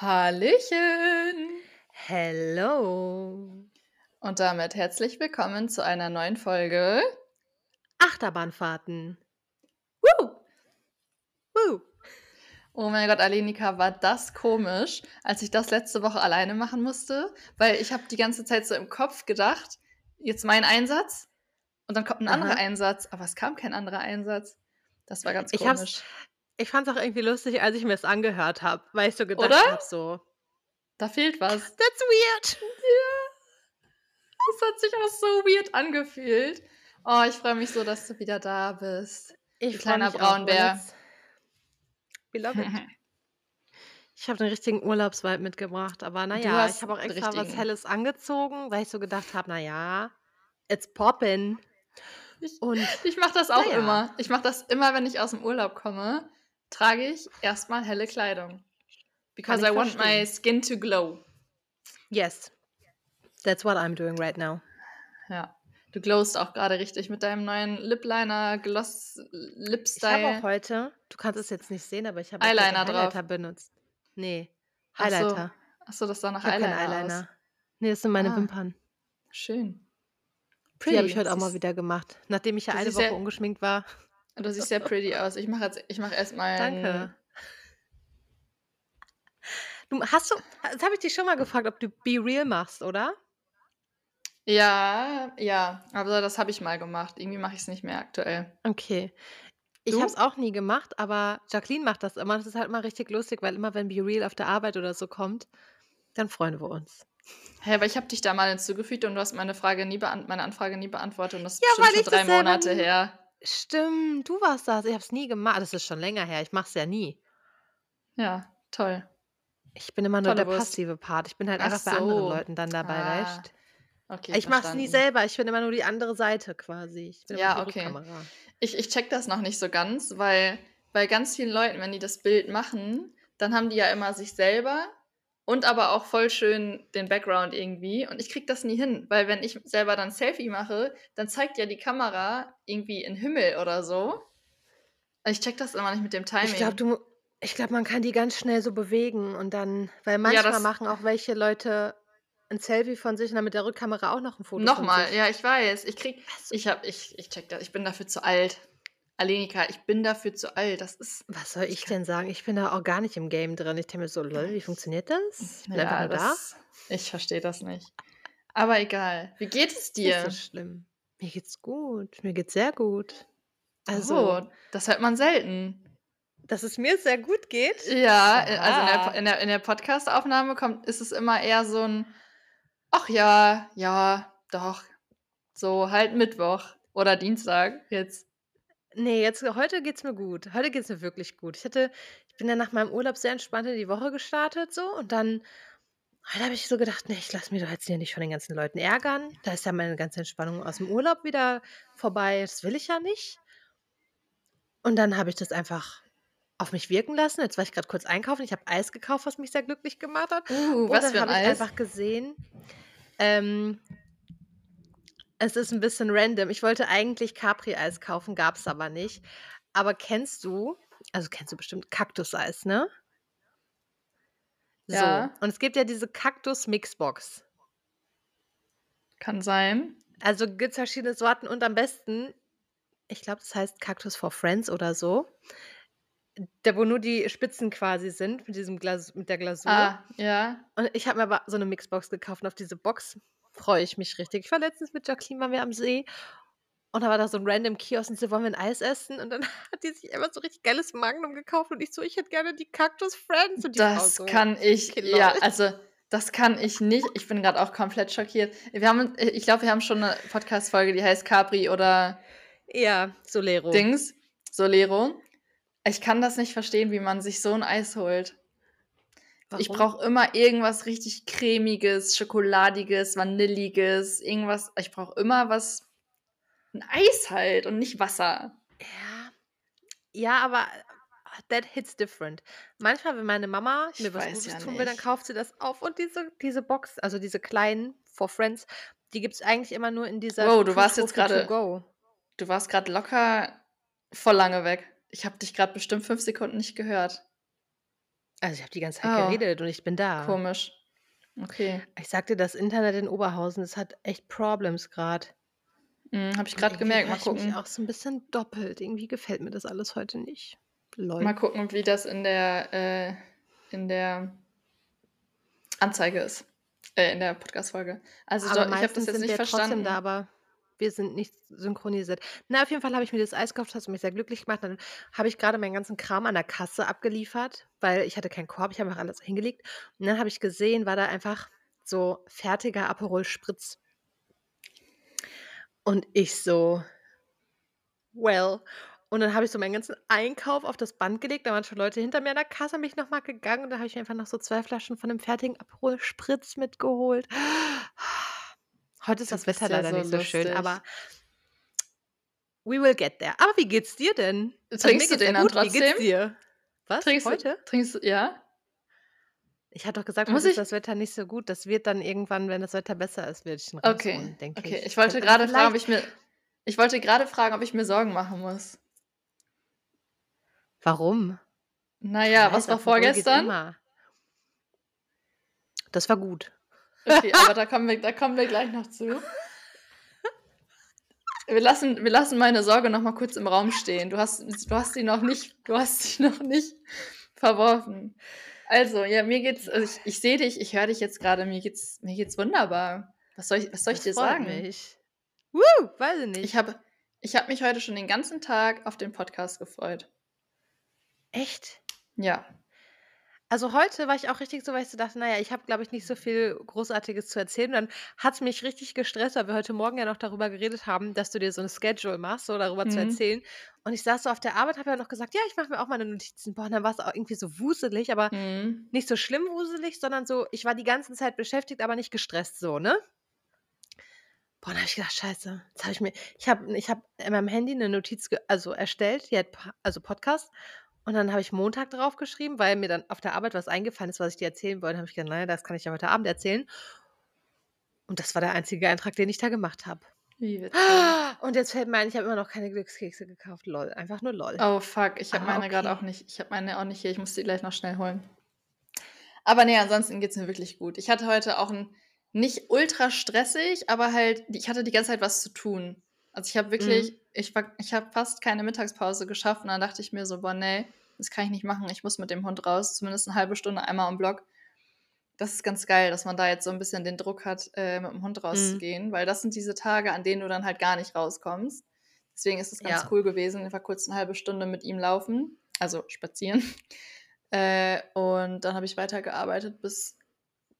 Hallöchen! Hello! Und damit herzlich willkommen zu einer neuen Folge Achterbahnfahrten. Woo! Woo! Oh mein Gott, Alenika, war das komisch, als ich das letzte Woche alleine machen musste, weil ich habe die ganze Zeit so im Kopf gedacht, jetzt mein Einsatz und dann kommt ein anderer Aha. Einsatz, aber es kam kein anderer Einsatz. Das war ganz Ich komisch. hab's ich fand's auch irgendwie lustig, als ich mir's angehört habe, weil ich so gedacht Oder? habe so: Da fehlt was. „That's weird.“ Das hat sich auch so weird angefühlt. Oh, ich freue mich so, dass du wieder da bist. Ich kleiner Braunbär. we love it. Ich habe den richtigen Urlaubsvibe mitgebracht, aber na Du ja, ich habe auch extra was richtigen. Helles angezogen, weil ich so gedacht habe: „Na ja, it's poppin.“ Ich Und ich mache das auch ja. immer. Ich mache das immer, wenn ich aus'm Urlaub komme, trage ich erst mal helle Kleidung. Because I want my skin to glow. Yes. That's what I'm doing right now. Ja. Du glowst auch grade richtig mit deinem neuen Lip Liner, Gloss Lip Ich habe auch heute du kannst es jetzt nicht sehen, aber ich habe Eyeliner drauf. Highlighter benutzt. Ne, Ach so. Highlighter. Ach so, das sah nach Ich keinen Eyeliner aus. Eyeliner. Ne, das sind meine Ah. Wimpern. Schön. Die habe Pretty. ich heute auch mal wieder gemacht, nachdem ich ja eine Woche sehr ungeschminkt war. Du siehst sehr pretty aus. Ich mache jetzt ich mache erst mal 'n Danke. Du hast du das habe ich dich schon mal gefragt, ob du Be Real machst, oder? Ja, ja, aber das habe ich mal gemacht. Irgendwie mache ich's nicht mehr aktuell. Okay. Ich habe es auch nie gemacht, aber Jacqueline macht das immer. Das ist halt immer richtig lustig, weil immer, wenn Be Real auf der Arbeit oder so kommt, dann freuen wir uns. Hä, aber ich habe dich da mal hinzugefügt und du hast meine Frage nie meine Anfrage nie beantwortet und das ist Ja, schon ich 3 das selber Monate her. Stimmt, du warst das. Ich habe es nie gemacht. Das ist schon länger her. Ich mache es ja nie. Ja, toll. Ich bin immer nur der Tolle Wurst. passive Part. Ich bin halt Ach einfach bei anderen. Leuten dann dabei, Ah. weißt? Okay, Ich mache es nie selber. Ich bin immer nur die andere Seite quasi. Ich bin Ja, okay. Rückkamera. Ich ich checke das noch nicht so ganz, weil bei ganz vielen Leuten, wenn die das Bild machen, dann haben die ja immer sich selber und aber auch voll schön den Background irgendwie und ich kriege das nie hin, weil wenn ich selber dann Selfie mache, dann zeigt ja die Kamera irgendwie in Himmel oder so. Ich check das immer nicht mit dem Ich glaube, Timing. du ich glaube, man kann die ganz schnell so bewegen und dann weil Ja, manchmal das machen auch welche Leute 'n Selfie von sich und dann mit der Rückkamera auch noch 'n Foto Noch von mal, sich. ja, ich weiß. Ich kriege Was? ich habe ich ich check das. Ich bin dafür zu alt. Alenika, ich bin dafür zu alt. Das ist Was soll ich denn sagen? Ich bin da auch gar nicht im Game drin. Ich denke mir so: „Lol, wie funktioniert das? Ich bin einfach Ja, da?“ das ich verstehe das nicht. Aber egal. Wie geht es Ist nicht so dir? schlimm. Mir geht's gut. Mir geht's sehr gut. Oh, Also das hört man selten. Dass es mir sehr gut geht? Ja, äh, also in der Aha. in der in der Podcastaufnahme kommt ist es immer eher so 'n: „Ach ja, ja, doch.“ So halt Mittwoch oder Dienstag jetzt. Ne, jetzt heute geht's mir gut. Heute geht's mir wirklich gut. Ich hatte ich bin ja nach meinem Urlaub sehr entspannt in die Woche gestartet so und dann heute habe ich so gedacht: „Ne, ich lasse mich doch jetzt hier nicht von den ganzen Leuten ärgern. Da ist ja meine ganze Entspannung aus'm Urlaub wieder vorbei. Das will ich ja nicht.“ Und dann habe ich das einfach auf mich wirken lassen. Jetzt war ich grad kurz einkaufen. Ich habe Eis gekauft, was mich sehr glücklich gemacht hat. Uh, Und was dann habe ich einfach gesehen ähm es ist 'n bisschen random. Ich wollte eigentlich Capri-Eis kaufen, gab's aber nicht. Aber kennst du also, kennst du bestimmt Kaktuseis, ne? So, Ja. und es gibt ja diese Kaktus-Mixbox. Kann sein. Also, gibt's verschiedene Sorten und am besten ich glaube, das heißt Cactus for Friends oder so. Da wo nur die Spitzen quasi sind mit diesem Glas mit der Glasur. Ah, ja. Und ich habe mir aber so 'ne Mixbox gekauft und auf diese Box freue ich mich richtig. Ich war letztens mit Jacqueline waren wir am See und da war da so 'n random Kiosk und sie so: „Wollen wir 'n Eis essen?“ Und dann hat die sich einfach so richtig geiles Magnum gekauft und ich so: „Ich hätte gerne die Cactus Friends.“ Und die Das so: kann ich „Okay, ja, lol.“ also, das kann ich nicht. Ich bin grad auch komplett schockiert. Wir haben ich glaube, wir haben schon 'ne Podcast-Folge, die heißt Capri oder Ja, Solero. Dings, Solero. Ich kann das nicht verstehen, wie man sich so 'n Eis holt. Ich Warum? brauche immer irgendwas richtig Cremiges, Schokoladiges, Vanilliges, irgendwas ich brauche immer was 'n Eis halt und nicht Wasser. Ja. Ja, aber that hits different. Manchmal, wenn meine Mama Ich mir was Gutes ja tun will, dann kauft sie das auf und diese diese Box, also diese kleinen for Friends, die gibt's eigentlich immer nur in dieser Wow, du warst jetzt go. du warst grad locker voll lange weg. Ich habe dich grad bestimmt 5 Sekunden nicht gehört. Also, ich habe die ganze Zeit Oh, geredet und ich bin da. komisch. Okay. Ich sagte, das Internet in Oberhausen, das hat echt Problems gerade. Mhm, habe ich gerade gemerkt. Mal ich mich gucken. auch so ein bisschen doppelt. Irgendwie gefällt mir das alles heute nicht. Lol. Mal gucken, wie das in der, äh, in der Anzeige ist. Äh, in der Podcast-Folge. Also, doch, ich habe das jetzt nicht verstanden. da, aber wir sind nicht synchronisiert. Na, auf jeden Fall habe ich mir das Eis gekauft, das hat mich sehr glücklich gemacht. Dann habe ich gerade meinen ganzen Kram an der Kasse abgeliefert, weil ich hatte keinen Korb, ich habe einfach alles hingelegt. Und dann habe ich gesehen, war da einfach so fertiger Aperol Spritz. Und ich so, well. Und dann habe ich so meinen ganzen Einkauf auf das Band gelegt. Da waren schon Leute hinter mir an der Kasse, bin ich nochmal gegangen und da habe ich einfach noch so zwei Flaschen von dem fertigen Aperol Spritz mitgeholt. Heute ist Du das Wetter ja leider so nicht so schön, lustig. aber we will get there. Aber wie geht's dir denn? Also Trinkst mir du den dann gut. Wie geht's trotzdem? dir? Was? Trinkst du, Heute? trinkst du, ja? Ich hatte doch gesagt, Muss heute ist das Wetter nicht so gut. Das wird dann irgendwann, wenn das Wetter besser ist, werde ich ihn Okay, rausholen, denke okay. ich. Ich wollte gerade fragen, ob ich mir, ich wollte gerade fragen, ob ich mir Sorgen machen muss. Warum? Naja, was war vorgestern? Das war gut. Okay, aber da kommen wir, da kommen wir gleich noch zu. Wir lassen, wir lassen meine Sorge noch mal kurz im Raum stehen. Du hast, du hast sie noch nicht, du hast sie noch nicht verworfen. Also, ja, mir geht's, also ich, ich sehe dich, ich höre dich jetzt gerade, mir geht's, mir geht's wunderbar. Was soll ich, was soll ich Das dir freut sagen? mich. Woo, weiß ich Ich nicht. habe, ich habe mich heute schon den ganzen Tag auf den Podcast gefreut. Echt? Ja. Also heute war ich auch richtig so, weil ich so dachte, naja, ich habe, glaube ich, nicht so viel Großartiges zu erzählen. Und dann hat es mich richtig gestresst, weil wir heute Morgen ja noch darüber geredet haben, dass du dir so ein Schedule machst, so darüber zu Mhm. erzählen. Und ich saß so auf der Arbeit, habe ja noch gesagt, ja, ich mache mir auch meine Notizen. Boah, und dann war es auch irgendwie so wuselig, aber Mhm. nicht so schlimm wuselig, sondern so, ich war die ganze Zeit beschäftigt, aber nicht gestresst so, ne? Boah, dann habe ich gedacht, scheiße, jetzt habe ich mir, ich habe ich hab in meinem Handy eine Notiz ge also erstellt, die hat, Pa- also Podcast. Und dann habe ich Montag drauf geschrieben, weil mir dann auf der Arbeit was eingefallen ist, was ich dir erzählen wollte. habe ich gedacht, naja, das kann ich ja heute Abend erzählen. Und das war der einzige Eintrag, den ich da gemacht habe. Wie witzig. Und jetzt fällt mir ein, ich habe immer noch keine Glückskekse gekauft. Lol. Einfach nur lol. Oh fuck, ich habe meine gerade okay. auch nicht. Ich habe meine auch nicht hier. Ich muss die gleich noch schnell holen. Aber nee, ansonsten geht's mir wirklich gut. Ich hatte heute auch ein nicht ultra stressig, aber halt, ich hatte die ganze Zeit was zu tun. Also ich habe wirklich, Mhm. ich war, ich habe fast keine Mittagspause geschafft und dann dachte ich mir so, boah, nee, das kann ich nicht machen. Ich muss mit dem Hund raus, zumindest eine halbe Stunde einmal am Block. Das ist ganz geil, dass man da jetzt so ein bisschen den Druck hat, äh, mit dem Hund Mhm. rauszugehen, weil das sind diese Tage, an denen du dann halt gar nicht rauskommst. Deswegen ist es ganz Ja. cool gewesen. Ich war kurz eine halbe Stunde mit ihm laufen, also spazieren. Äh, und dann habe ich weitergearbeitet bis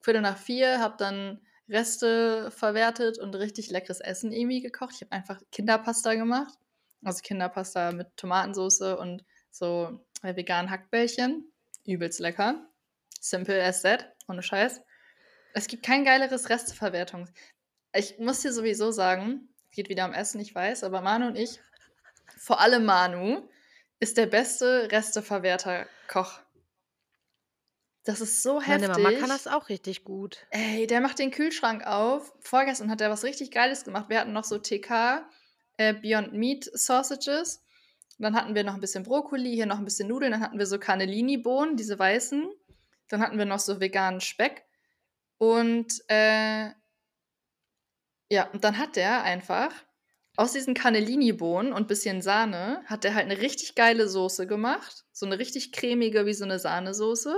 Viertel nach vier, habe dann Reste verwertet und richtig leckeres Essen irgendwie gekocht. Ich habe einfach Kinderpasta gemacht. Also Kinderpasta mit Tomatensauce und so äh, veganen Hackbällchen. Übelst lecker. Simple as that, ohne Scheiß. Es gibt kein geileres Resteverwertung. Ich muss dir sowieso sagen, geht wieder am Essen, ich weiß, aber Manu und ich, vor allem Manu, ist der beste Resteverwerter-Koch. Das ist so Meine heftig. Mama kann das auch richtig gut. Ey, der macht den Kühlschrank auf. Vorgestern hat er was richtig Geiles gemacht. Wir hatten noch so TK äh, Beyond Meat Sausages. Dann hatten wir noch ein bisschen Brokkoli, hier noch ein bisschen Nudeln. Dann hatten wir so Cannellini-Bohnen, diese weißen. Dann hatten wir noch so veganen Speck. Und äh, ja, und dann hat der einfach aus diesen Cannellini-Bohnen und bisschen Sahne, hat der halt eine richtig geile Soße gemacht. So eine richtig cremige, wie so eine Sahnesoße.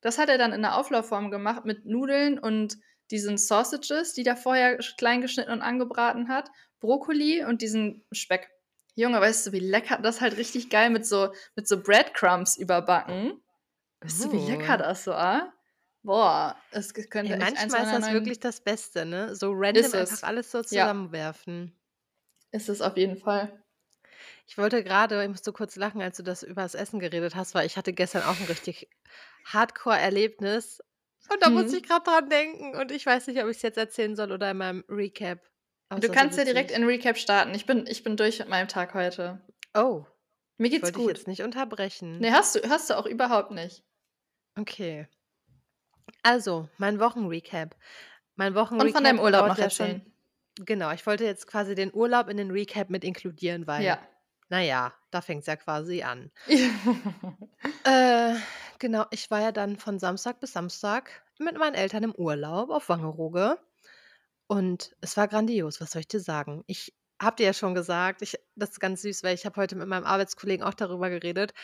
Das hat er dann in der Auflaufform gemacht mit Nudeln und diesen Sausages, die er vorher klein geschnitten und angebraten hat, Brokkoli und diesen Speck. Junge, weißt du, wie lecker das halt richtig geil mit so mit so Breadcrumbs überbacken. Weißt du, wie lecker das war? Boah, es könnte Ey, manchmal ist das wirklich das Beste, ne? So random einfach es. alles so Ja, zusammenwerfen. ist es auf jeden Fall. Ich wollte gerade, ich musste kurz lachen, als du das über das Essen geredet hast, weil ich hatte gestern auch ein richtig Hardcore-Erlebnis. Und da musste ich Mhm. gerade dran denken. Und ich weiß nicht, ob ich es jetzt erzählen soll oder in meinem Recap. Aber Du kannst ja direkt in Recap starten. Ich bin, ich bin durch mit meinem Tag heute. Oh, Mir ich geht's gut. jetzt nicht unterbrechen. Nee, hast du, hast du auch überhaupt nicht. Okay. Also, mein Wochenrecap. Mein Und von deinem Wochenrecap Urlaub noch ja schon. erzählen. Genau, ich wollte jetzt quasi den Urlaub in den Recap mit inkludieren, weil, Ja. Naja, da fängt es ja quasi an. Äh, genau, ich war ja dann von Samstag bis Samstag mit meinen Eltern im Urlaub auf Wangerooge und es war grandios, was soll ich dir sagen? Ich habe dir ja schon gesagt, ich das ist ganz süß, weil ich habe heute mit meinem Arbeitskollegen auch darüber geredet.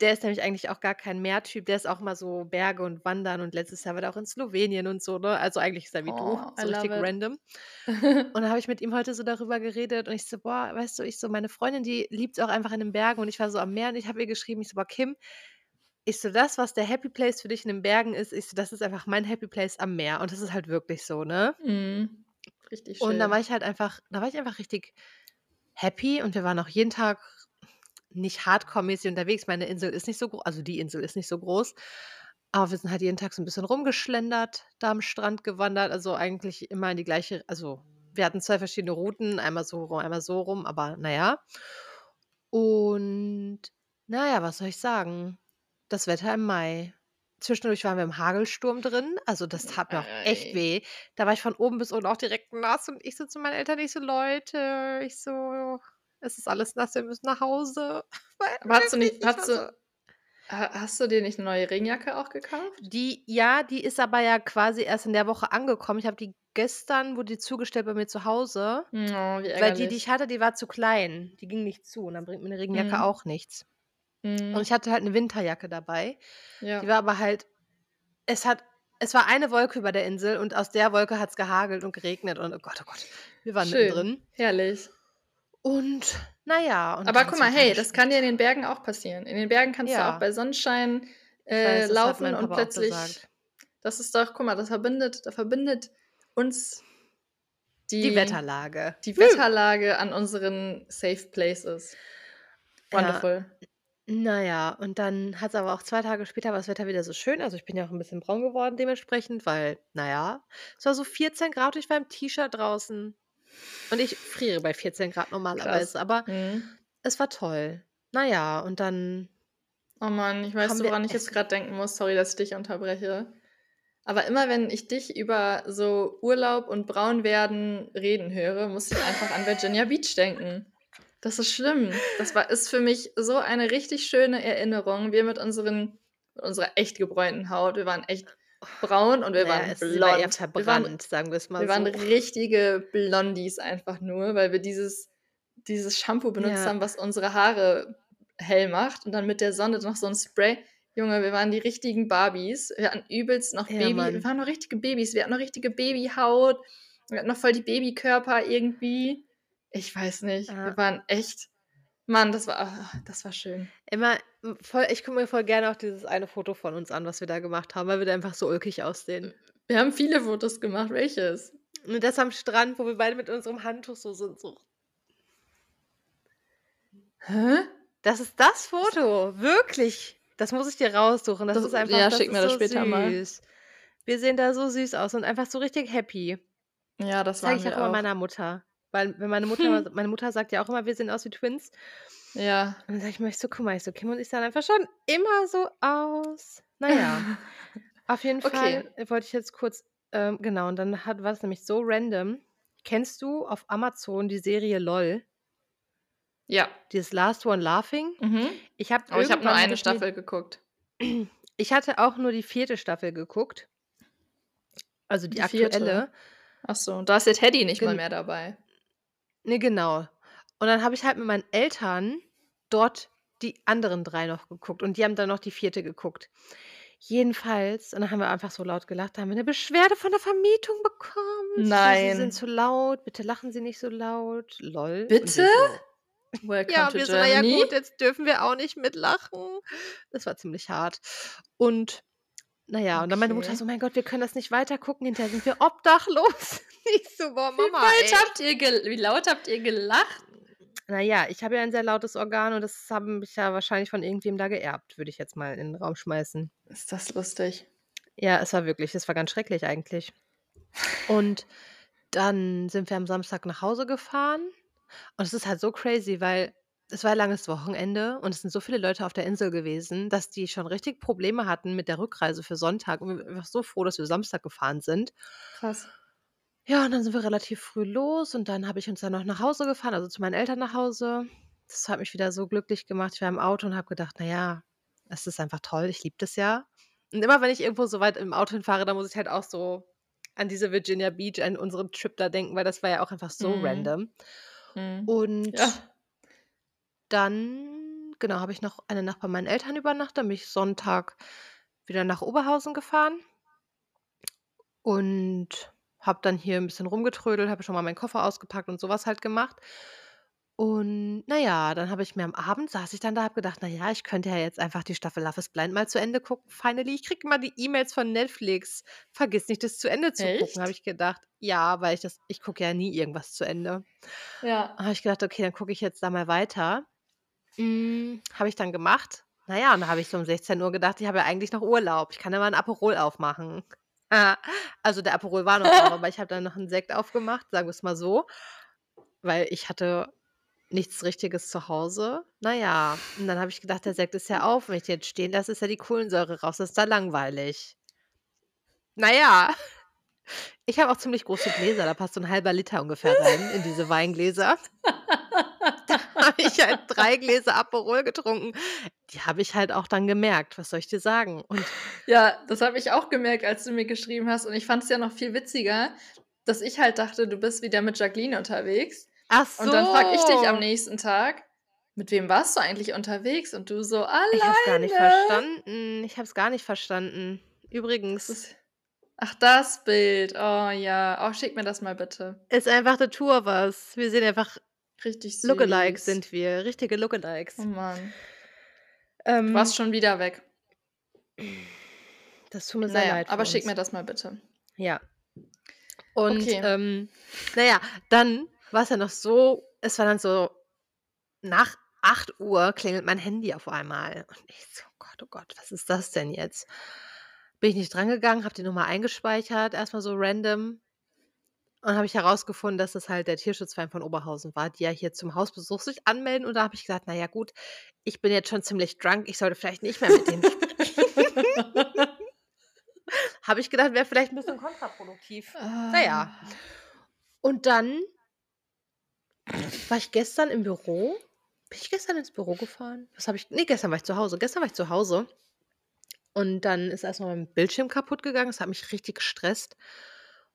Der ist nämlich eigentlich auch gar kein Meertyp, der ist auch mal so Berge und Wandern und letztes Jahr war er auch in Slowenien und so, ne? Also, eigentlich ist er wie du, Oh, I so richtig it. random. Und dann habe ich mit ihm heute so darüber geredet und ich so: „Boah, weißt du“ ich so: „Meine Freundin, die liebt's auch einfach in den Bergen“ und ich war so am Meer und ich habe ihr geschrieben, ich so: „Boah, Kim“ ich so: „Das, was der Happy Place für dich in den Bergen ist“ ich so: „Das ist einfach mein Happy Place am Meer“ und das ist halt wirklich so, ne? Mhm. Richtig Und da war schön. ich halt einfach da war ich einfach richtig happy und wir waren auch jeden Tag nicht hardcore-mäßig unterwegs. Meine Insel ist nicht so gro also die Insel ist nicht so groß, aber wir sind halt jeden Tag so 'n bisschen rumgeschlendert, da am Strand gewandert, also eigentlich immer in die gleiche also wir hatten 2 verschiedene Routen, einmal so rum, einmal so rum, aber na ja. Und na ja, was soll ich sagen? Das Wetter im Mai. Zwischendurch waren wir im Hagelsturm drin, also das tat mir auch echt weh. Da war ich von oben bis unten auch direkt nass und ich so zu meinen Eltern, ich so: „Leute“ ich so: „Es ist alles nass, wir müssen nach Hause.“ Weil Aber hast du nicht hast du ha hast du dir nicht 'ne neue Regenjacke auch gekauft? Die ja, die ist aber ja quasi erst in der Woche angekommen. Ich habe die gestern wurde die zugestellt bei mir zu Hause, Oh, wie weil die, die ich hatte, die war zu klein. Die ging nicht zu und dann bringt mir 'ne Regenjacke Mhm. auch nichts. Und ich Mhm. hatte halt 'ne Winterjacke dabei. Die Ja. war aber halt es hat es war eine Wolke über der Insel und aus der Wolke hat's gehagelt und geregnet und oh Gott, oh Gott, wir waren Schön, mittendrin. herrlich. Und na ja, und Aber guck 2 mal, hey, Tage das kann dir in den Bergen auch passieren. In den Bergen kannst du auch Ja. bei Sonnenschein, weiß, äh, hat laufen und Papa plötzlich das ist doch guck mal, das verbindet da verbindet uns Die die Wetterlage. die Woo. Wetterlage an unseren Safe Places. Ja. Wonderful. Na ja, und dann hat's aber auch 2 Tage später war das Wetter wieder so schön. Also, ich bin ja auch 'n bisschen braun geworden dementsprechend, weil na ja, es war so 14 Grad und ich war im T-Shirt draußen. Und ich friere bei 14 Grad Krass. normalerweise, aber Mhm. es war toll. Na ja, und dann Oh Mann, ich wir woran ich jetzt grad denken muss? Sorry, dass ich dich unterbreche. Aber immer wenn ich dich über so Urlaub und Braunwerden reden höre, muss ich einfach an Virginia Beach denken. Das ist schlimm. Das war ist für mich so eine richtig schöne Erinnerung. Wir mit unseren mit unserer echt gebräunten Haut. Wir waren echt braun und wir Na ja, waren es war eher blond. Wir waren verbrannt, sagen wir's mal wir waren so. richtige Blondies einfach nur, weil wir dieses dieses Shampoo benutzt Ja. haben, was unsere Haare hell macht und dann mit der Sonne noch so 'n Spray. Junge, wir waren die richtigen Barbies. Wir hatten übelst noch Ja, Baby wir Mann. waren noch richtige Babys. Wir hatten noch richtige Babyhaut. Wir hatten noch voll die Babykörper irgendwie. Ich weiß nicht. Wir Ja. waren echt Mann, das war ah, das war schön. Immer voll ich gucke mir voll gerne auch dieses eine Foto von uns an, was wir da gemacht haben, weil wir da einfach so ulkig aussehen. wir haben viele Fotos gemacht. Welches? Ne, das am Strand, wo wir beide mit unserem Handtuch so sind, so. Hä? Das ist das Foto, wirklich. Das muss ich dir raussuchen. Das Das ist einfach ja, das schick mir das so später mal. süß. Wir sehen da so süß aus und einfach so richtig happy. Ja, das Das zeige ich auch auch. meiner Mutter, weil wenn meine Mutter meine Mutter sagt ja auch immer, wir sehen aus wie Twins. Ja. Und dann sage ich immer, ich so: „Guck mal“, ich so: „Kim und ich sahen einfach schon immer so aus.“ Na ja, auf jeden Fall, Okay. äh, wollte ich jetzt kurz ähm, genau, und dann hat war's nämlich so random. Kennst du auf Amazon die Serie LOL? Ja. Dieses Last One Laughing? Mhm. Ich habe Aber ich habe nur eine mir Staffel geguckt. ich hatte auch nur die 4. Staffel geguckt. Also die Die 4. aktuelle. Ach so, da ist der Teddy nicht mal Gen mehr dabei. Ne, genau. Und dann habe ich halt mit meinen Eltern dort die anderen 3 noch geguckt und die haben dann noch die 4. geguckt. Jedenfalls und dann haben wir einfach so laut gelacht, da haben wir 'ne Beschwerde von der Vermietung bekommen. So: „Sie sind Nein. zu laut, bitte lachen Sie nicht so laut. LOL.“ Und Bitte? so Welcome ja, to wir so: „Na ja Germany. gut, jetzt dürfen wir auch nicht mitlachen.“ Das war ziemlich hart. Und na ja, und dann meine Mutter Okay. so: „Mein Gott, wir können das nicht weitergucken, hinterher sind wir obdachlos.“ Ich so: „Boah, Wie Mama, weit ey.“ habt ihr wie laut habt ihr gelacht? Na ja, ich habe ja ein sehr lautes Organ und das habe ich ja wahrscheinlich von irgendwem da geerbt, würde ich jetzt mal in 'n Raum schmeißen. Ist das lustig. Ja, es war wirklich es war ganz schrecklich eigentlich. Und dann sind wir am Samstag nach Hause gefahren und es ist halt so crazy, weil es war langes Wochenende und es sind so viele Leute auf der Insel gewesen, dass die schon richtig Probleme hatten mit der Rückreise für Sonntag und wir waren einfach so froh, dass wir Samstag gefahren sind. Krass. Ja, und dann sind wir relativ früh los und dann habe ich uns dann noch nach Hause gefahren, also zu meinen Eltern nach Hause. Das hat mich wieder so glücklich gemacht. Ich war im Auto und habe gedacht: „Na ja, Es ist einfach toll, ich liebe das ja. Und immer wenn ich irgendwo so weit im Auto hinfahre, dann muss ich halt auch so an diese Virginia Beach, an unseren Trip da denken, weil das war ja auch einfach so Mhm. random. Mhm. Und Ja. Dann, genau, habe ich noch eine Nacht bei meinen Eltern übernachtet, dann bin ich Sonntag wieder nach Oberhausen gefahren und habe dann hier ein bisschen rumgetrödelt, habe schon mal meinen Koffer ausgepackt und sowas halt gemacht. Und na ja, dann habe ich mir am Abend saß ich dann da, habe gedacht: „Na ja, ich könnte ja jetzt einfach die Staffel Love is Blind mal zu Ende gucken, finally. Ich kriege immer die E-Mails von Netflix. Vergiss nicht, das zu Ende zu gucken“, habe Echt? ich gedacht. Ja, weil ich das ich gucke ja nie irgendwas zu Ende. Ja. Habe ich gedacht: „Okay, dann gucke ich jetzt da mal weiter.“ Hm, habe ich dann gemacht. Na ja, und da habe ich so um 16:00 gedacht: „Ich habe ja eigentlich noch Urlaub. Ich kann ja mal 'n Aperol aufmachen.“ Also, der Aperol war noch auf, aber ich habe dann noch 'n Sekt aufgemacht, sagen wir's mal so, weil ich hatte nichts Richtiges zu Hause. Na ja, und dann habe ich gedacht, der Sekt ist ja auf. Wenn ich den jetzt stehen lasse, ist ja die Kohlensäure raus. Das ist ja langweilig. Na ja, ich habe auch ziemlich große Gläser, da passt so 'n halber Liter ungefähr rein in diese Weingläser. Habe ich halt 3 Gläser Aperol getrunken. Die habe ich halt auch dann gemerkt, was soll ich dir sagen? Und Ja, das habe ich auch gemerkt, als du mir geschrieben hast. Und ich fand's ja noch viel witziger, dass ich halt dachte, du bist wieder mit Jacqueline unterwegs. Ach Und dann frage ich dich am so. nächsten Tag: „Mit wem warst du eigentlich unterwegs?“ Und du so: Ich habe es gar nicht „Alleine.“ verstanden. Ich habe es gar nicht verstanden. Übrigens ach, das Bild. Oh ja. Oh, schick mir das mal bitte. ist einfach two of us. Wir sind einfach Richtig Lookalikes süß. sind wir, richtige Lookalikes. Oh Mann. Du Ähm warst schon wieder weg. Das tut mir Na sehr ja, leid aber schick mir das mal bitte. Ja. Und, Okay. ähm, na ja, dann war's ja noch so es war dann so nach 8:00 klingelt mein Handy auf einmal. Und ich so: „Oh Gott, oh Gott, was ist das denn jetzt?“ Bin ich nicht drangegangen, habe die Nummer eingespeichert, erst mal so random. Und dann habe ich herausgefunden, dass das halt der Tierschutzverein von Oberhausen war, die ja hier zum Hausbesuch sich anmelden. Und da habe ich gesagt: „Na ja, gut, ich bin jetzt schon ziemlich drunk, ich sollte vielleicht nicht mehr mit denen sprechen.“ Habe ich gedacht, wäre vielleicht 'n bisschen kontraproduktiv. Ah. Und dann war ich gestern im Büro. Bin ich gestern ins Büro gefahren? Was habe ich ne, gestern war ich zu Hause. Gestern war ich zu Hause. Und dann ist erst mal mein Bildschirm kaputtgegangen. Das hat mich richtig gestresst.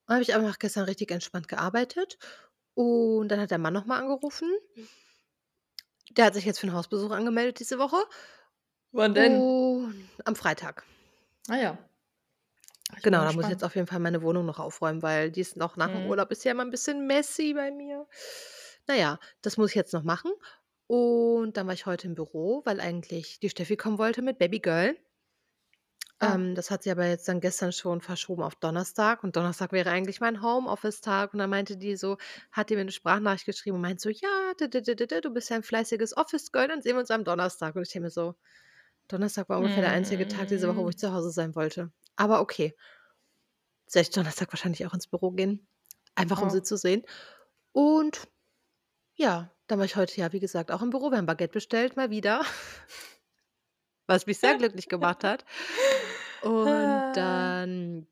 Und habe ich einfach gestern richtig entspannt gearbeitet. Und dann hat der Mann noch mal angerufen. Der hat sich jetzt für 'n Hausbesuch angemeldet diese Woche. Wann denn? Und am Freitag. Ah ja. Ich Genau, da muss ich jetzt auf jeden Fall meine Wohnung noch aufräumen, weil die ist noch nach dem Mhm. Urlaub ist ja immer 'n bisschen messy bei mir. Na ja, das muss ich jetzt noch machen. Und dann war ich heute im Büro, weil eigentlich die Steffi kommen wollte mit Babygirl. Ah. Ähm, das hat sie aber jetzt dann gestern schon verschoben auf Donnerstag und Donnerstag wäre eigentlich mein Homeoffice-Tag. Und dann meinte die so hat die mir 'ne Sprachnachricht geschrieben und meint so: „Ja, du bist ja 'n fleißiges Office-Girl, dann sehen wir uns am Donnerstag.“ Und ich denke mir so, Donnerstag war ungefähr der einzige Tag diese Woche, wo ich zu Hause sein wollte. Aber okay. Werde ich Donnerstag wahrscheinlich auch ins Büro gehen, einfach um sie zu sehen. Und ja, dann war ich heute, ja, wie gesagt, auch im Büro. Wir haben Baguette bestellt, mal wieder. Was mich sehr glücklich gemacht hat. Und Ah. dann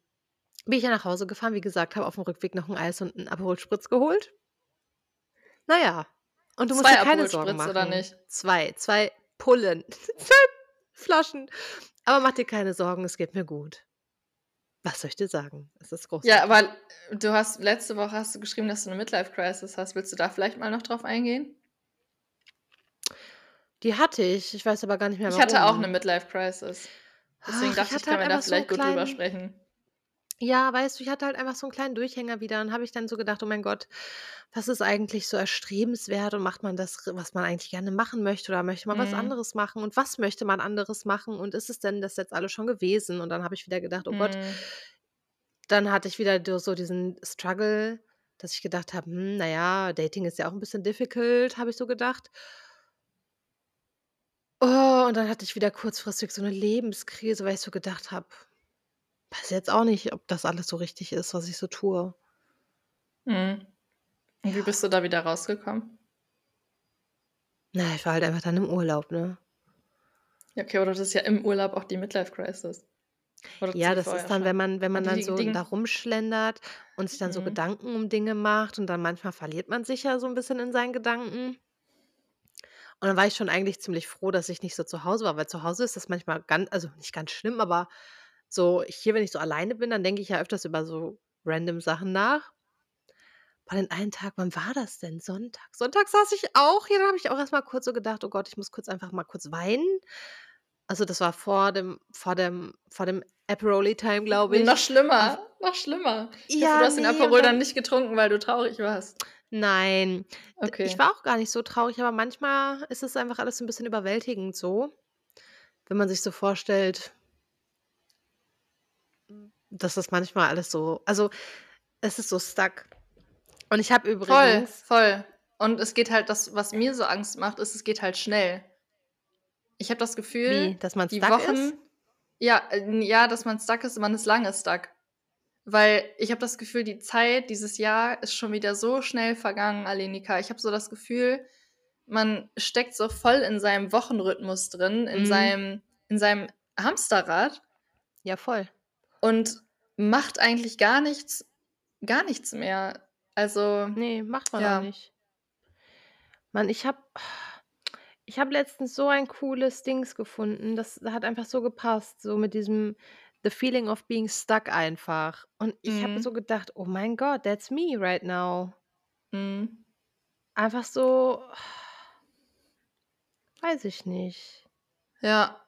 bin ich ja nach Hause gefahren. Wie gesagt, habe aufm Rückweg noch 'n Eis und 'n Aperol Spritz geholt. Na ja, und du musst 2 dir keine Sorgen Spritz oder machen. nicht? 2, 2 Pullen, 2 Flaschen. Aber mach dir keine Sorgen, es geht mir gut. Was soll ich dir sagen? Es ist Ja, großartig. aber du hast letzte Woche hast du geschrieben, dass du 'ne Midlife-Crisis hast. Willst du da vielleicht mal noch drauf eingehen? Die hatte ich. Ich weiß aber gar nicht mehr Ich hatte auch 'ne warum. Midlife-Crisis. Deswegen Ach, dachte ich ich, hatte halt wir da einfach so vielleicht gut drüber kleinen sprechen. Ja, weißt du, ich hatte halt einfach so 'n kleinen Durchhänger wieder und habe ich dann so gedacht: „Oh mein Gott, was ist eigentlich so erstrebenswert und macht man das, was man eigentlich gerne machen möchte oder möchte man was Mhm. anderes machen und was möchte man anderes machen und ist es denn das jetzt alles schon gewesen?“ Und dann habe ich wieder gedacht: „Oh Gott“ Mhm. dann hatte ich wieder so diesen Struggle, dass ich gedacht habe: „Hm, na ja, Dating ist ja auch 'n bisschen difficult“, habe ich so gedacht. Oh, und dann hatte ich wieder kurzfristig so 'ne Lebenskrise, weil ich so gedacht habe: „Weiß jetzt auch nicht, ob das alles so richtig ist, was ich so tue.“ Mhm. Und wie Ja. bist du da wieder rausgekommen? Na, ich war halt einfach dann im Urlaub, ne? Ja, okay, oder das ist ja im Urlaub auch die Midlife-Crisis. Oder Ja, das ist dann, wenn man wenn man dann so Ding da rumschlendert und sich dann so Mhm. Gedanken um Dinge macht und dann manchmal verliert man sich ja so 'n bisschen in seinen Gedanken. Und dann war ich schon eigentlich ziemlich froh, dass ich nicht so zu Hause war, weil zu Hause ist das manchmal ganz also, nicht ganz schlimm, aber so hier, wenn ich so alleine bin, dann denke ich ja öfters über so random Sachen nach. Boah, den einen Tag wann war das denn? Sonntag. Sonntag saß ich auch hier, da habe ich auch erst mal kurz so gedacht: „Oh Gott, ich muss kurz einfach mal kurz weinen.“ Also, das war vor dem vor dem vor dem Aperol Time, glaube Noch ich. schlimmer, noch schlimmer. Ich hoffe, Ja, du hast den ne, und Aperol dann dann nicht getrunken, weil du traurig warst. Nein, d ich Okay. war auch gar nicht so traurig, aber manchmal ist es einfach alles so 'n bisschen überwältigend so, wenn man sich so vorstellt hm, dass das manchmal alles so also, es ist so stuck. Und ich habe Voll, übrigens voll. Und es geht halt das, was mir so Angst macht, ist, es geht halt schnell. Ich habe das Gefühl, Wie, dass man die stuck Wochen ist? ja, äh, ja, dass man stuck ist, man ist lange stuck. Weil ich habe das Gefühl, die Zeit dieses Jahr ist schon wieder so schnell vergangen, Alenika. Ich habe so das Gefühl, man steckt so voll in seinem Wochenrhythmus drin, in Mhm. seinem in seinem Hamsterrad Ja, voll. und macht eigentlich gar nichts gar nichts mehr. Also, Ne, macht man auch ja. nicht. Mann, ich habe ich habe letztens so ein cooles Dings gefunden, das hat einfach so gepasst, so mit diesem the feeling of being stuck einfach. Und ich habe so Mhm. gedacht: „Oh mein Gott, that's me right now.“ Mhm. Einfach so weiß ich nicht. Ja,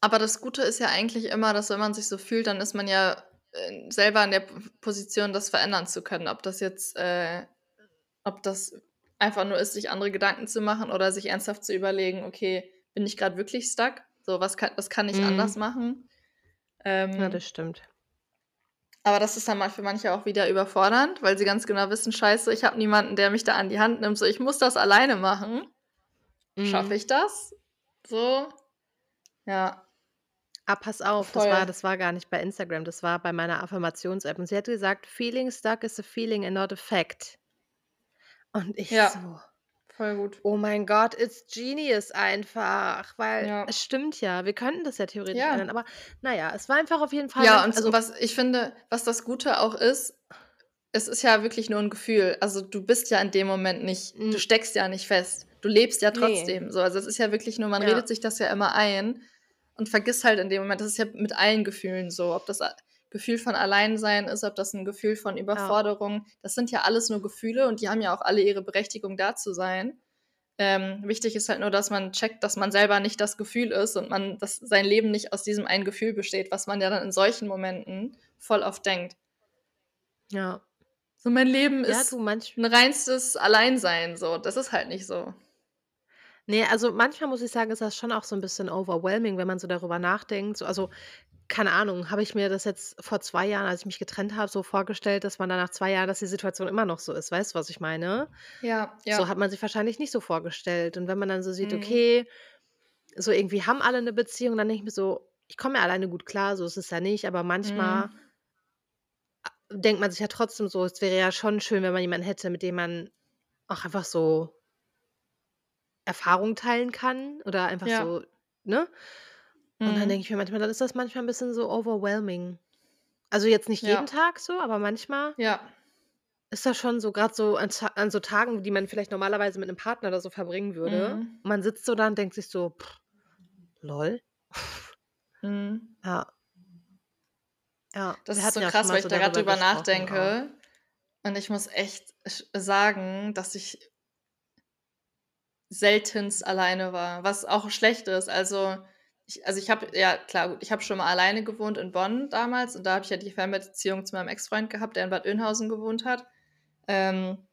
aber das Gute ist ja eigentlich immer, dass wenn man sich so fühlt, dann ist man ja, äh, selber in der Position, das verändern zu können. Ob das jetzt äh, ob das einfach nur ist, sich andere Gedanken zu machen oder sich ernsthaft zu überlegen: „Okay, bin ich grad wirklich stuck? So, was kann was kann ich anders Mhm. Machen?“ Ja, Ähm das stimmt. aber das ist dann mal für manche auch wieder überfordernd, weil sie ganz genau wissen: „Scheiße, ich habe niemanden, der mich da an die Hand nimmt, so, ich muss das alleine machen.“ Schaffe Mhm. ich das? So, ja. Ah, pass auf, das war das war gar nicht bei Instagram, das war bei meiner Affirmations-App und sie hat gesagt: „Feeling stuck is a feeling and not a fact.“ Und ich Ja, so: voll gut. „Oh mein Gott, it's genius einfach“, weil Ja. es stimmt ja. Wir könnten das ja theoretisch Ja. ändern, aber na ja, es war einfach auf jeden Fall Ja, und also was ich finde, was das Gute auch ist, es ist ja wirklich nur 'n Gefühl. Also, du bist ja in dem Moment nicht du Hm. steckst ja nicht fest. Du lebst ja trotzdem so. Also, es ist ja wirklich nur man Ja. redet sich das ja immer ein und vergisst halt in dem Moment das ist ja mit allen Gefühlen so, ob das Gefühl von Alleinsein ist, ob das 'n Gefühl von Ja. Überforderung das sind ja alles nur Gefühle und die haben ja auch alle ihre Berechtigung, da zu sein. Ähm, wichtig ist halt nur, dass man checkt, dass man selber nicht das Gefühl ist und man dass sein Leben nicht aus diesem einen Gefühl besteht, was man ja dann in solchen Momenten voll oft denkt. Ja. So, mein Leben Ja, ist du, manch 'n reinstes Alleinsein so. Das ist halt nicht so. Ne, also manchmal muss ich sagen, ist das schon auch so 'n bisschen overwhelming, wenn man so darüber nachdenkt. So also, keine Ahnung, habe ich mir das jetzt vor 2 Jahren, als ich mich getrennt habe, so vorgestellt, dass man dann nach 2 Jahren dass die Situation immer noch so ist. Weißt du, was ich meine? Ja, So ja. hat man sich wahrscheinlich nicht so vorgestellt. Und wenn man dann so sieht, Mhm. okay, so irgendwie haben alle 'ne Beziehung, dann denke ich mir so: „Ich komme ja alleine gut klar“, so ist es ja nicht, aber manchmal Mhm. denkt man sich ja trotzdem so, es wäre ja schon schön, wenn man jemanden hätte, mit dem man auch einfach so Erfahrung teilen kann oder einfach Ja. so ne? Und dann denke Mhm. ich mir manchmal dann ist das manchmal 'n bisschen so overwhelming. Also, jetzt nicht jeden Ja. Tag so, aber manchmal Ja. ist das schon so grad so an Ta an so Tagen, die man vielleicht normalerweise mit 'nem Partner oder so verbringen würde. Mhm. Man sitzt so da und denkt sich so: „Lol?“ Mhm. Ja. Ja, Das wir ist hatten so ja schon krass, mal weil ich so da grad darüber drüber gesprochen auch. nachdenke und ich muss echt sch sagen, dass ich seltenst alleine war, was auch schlecht ist. Also, ich also, ich habe ja, klar, gut, ich habe schon mal alleine gewohnt in Bonn damals und da habe ich ja die Fernbeziehung zu meinem Ex-Freund gehabt, der in Bad Oeynhausen gewohnt hat. Ähm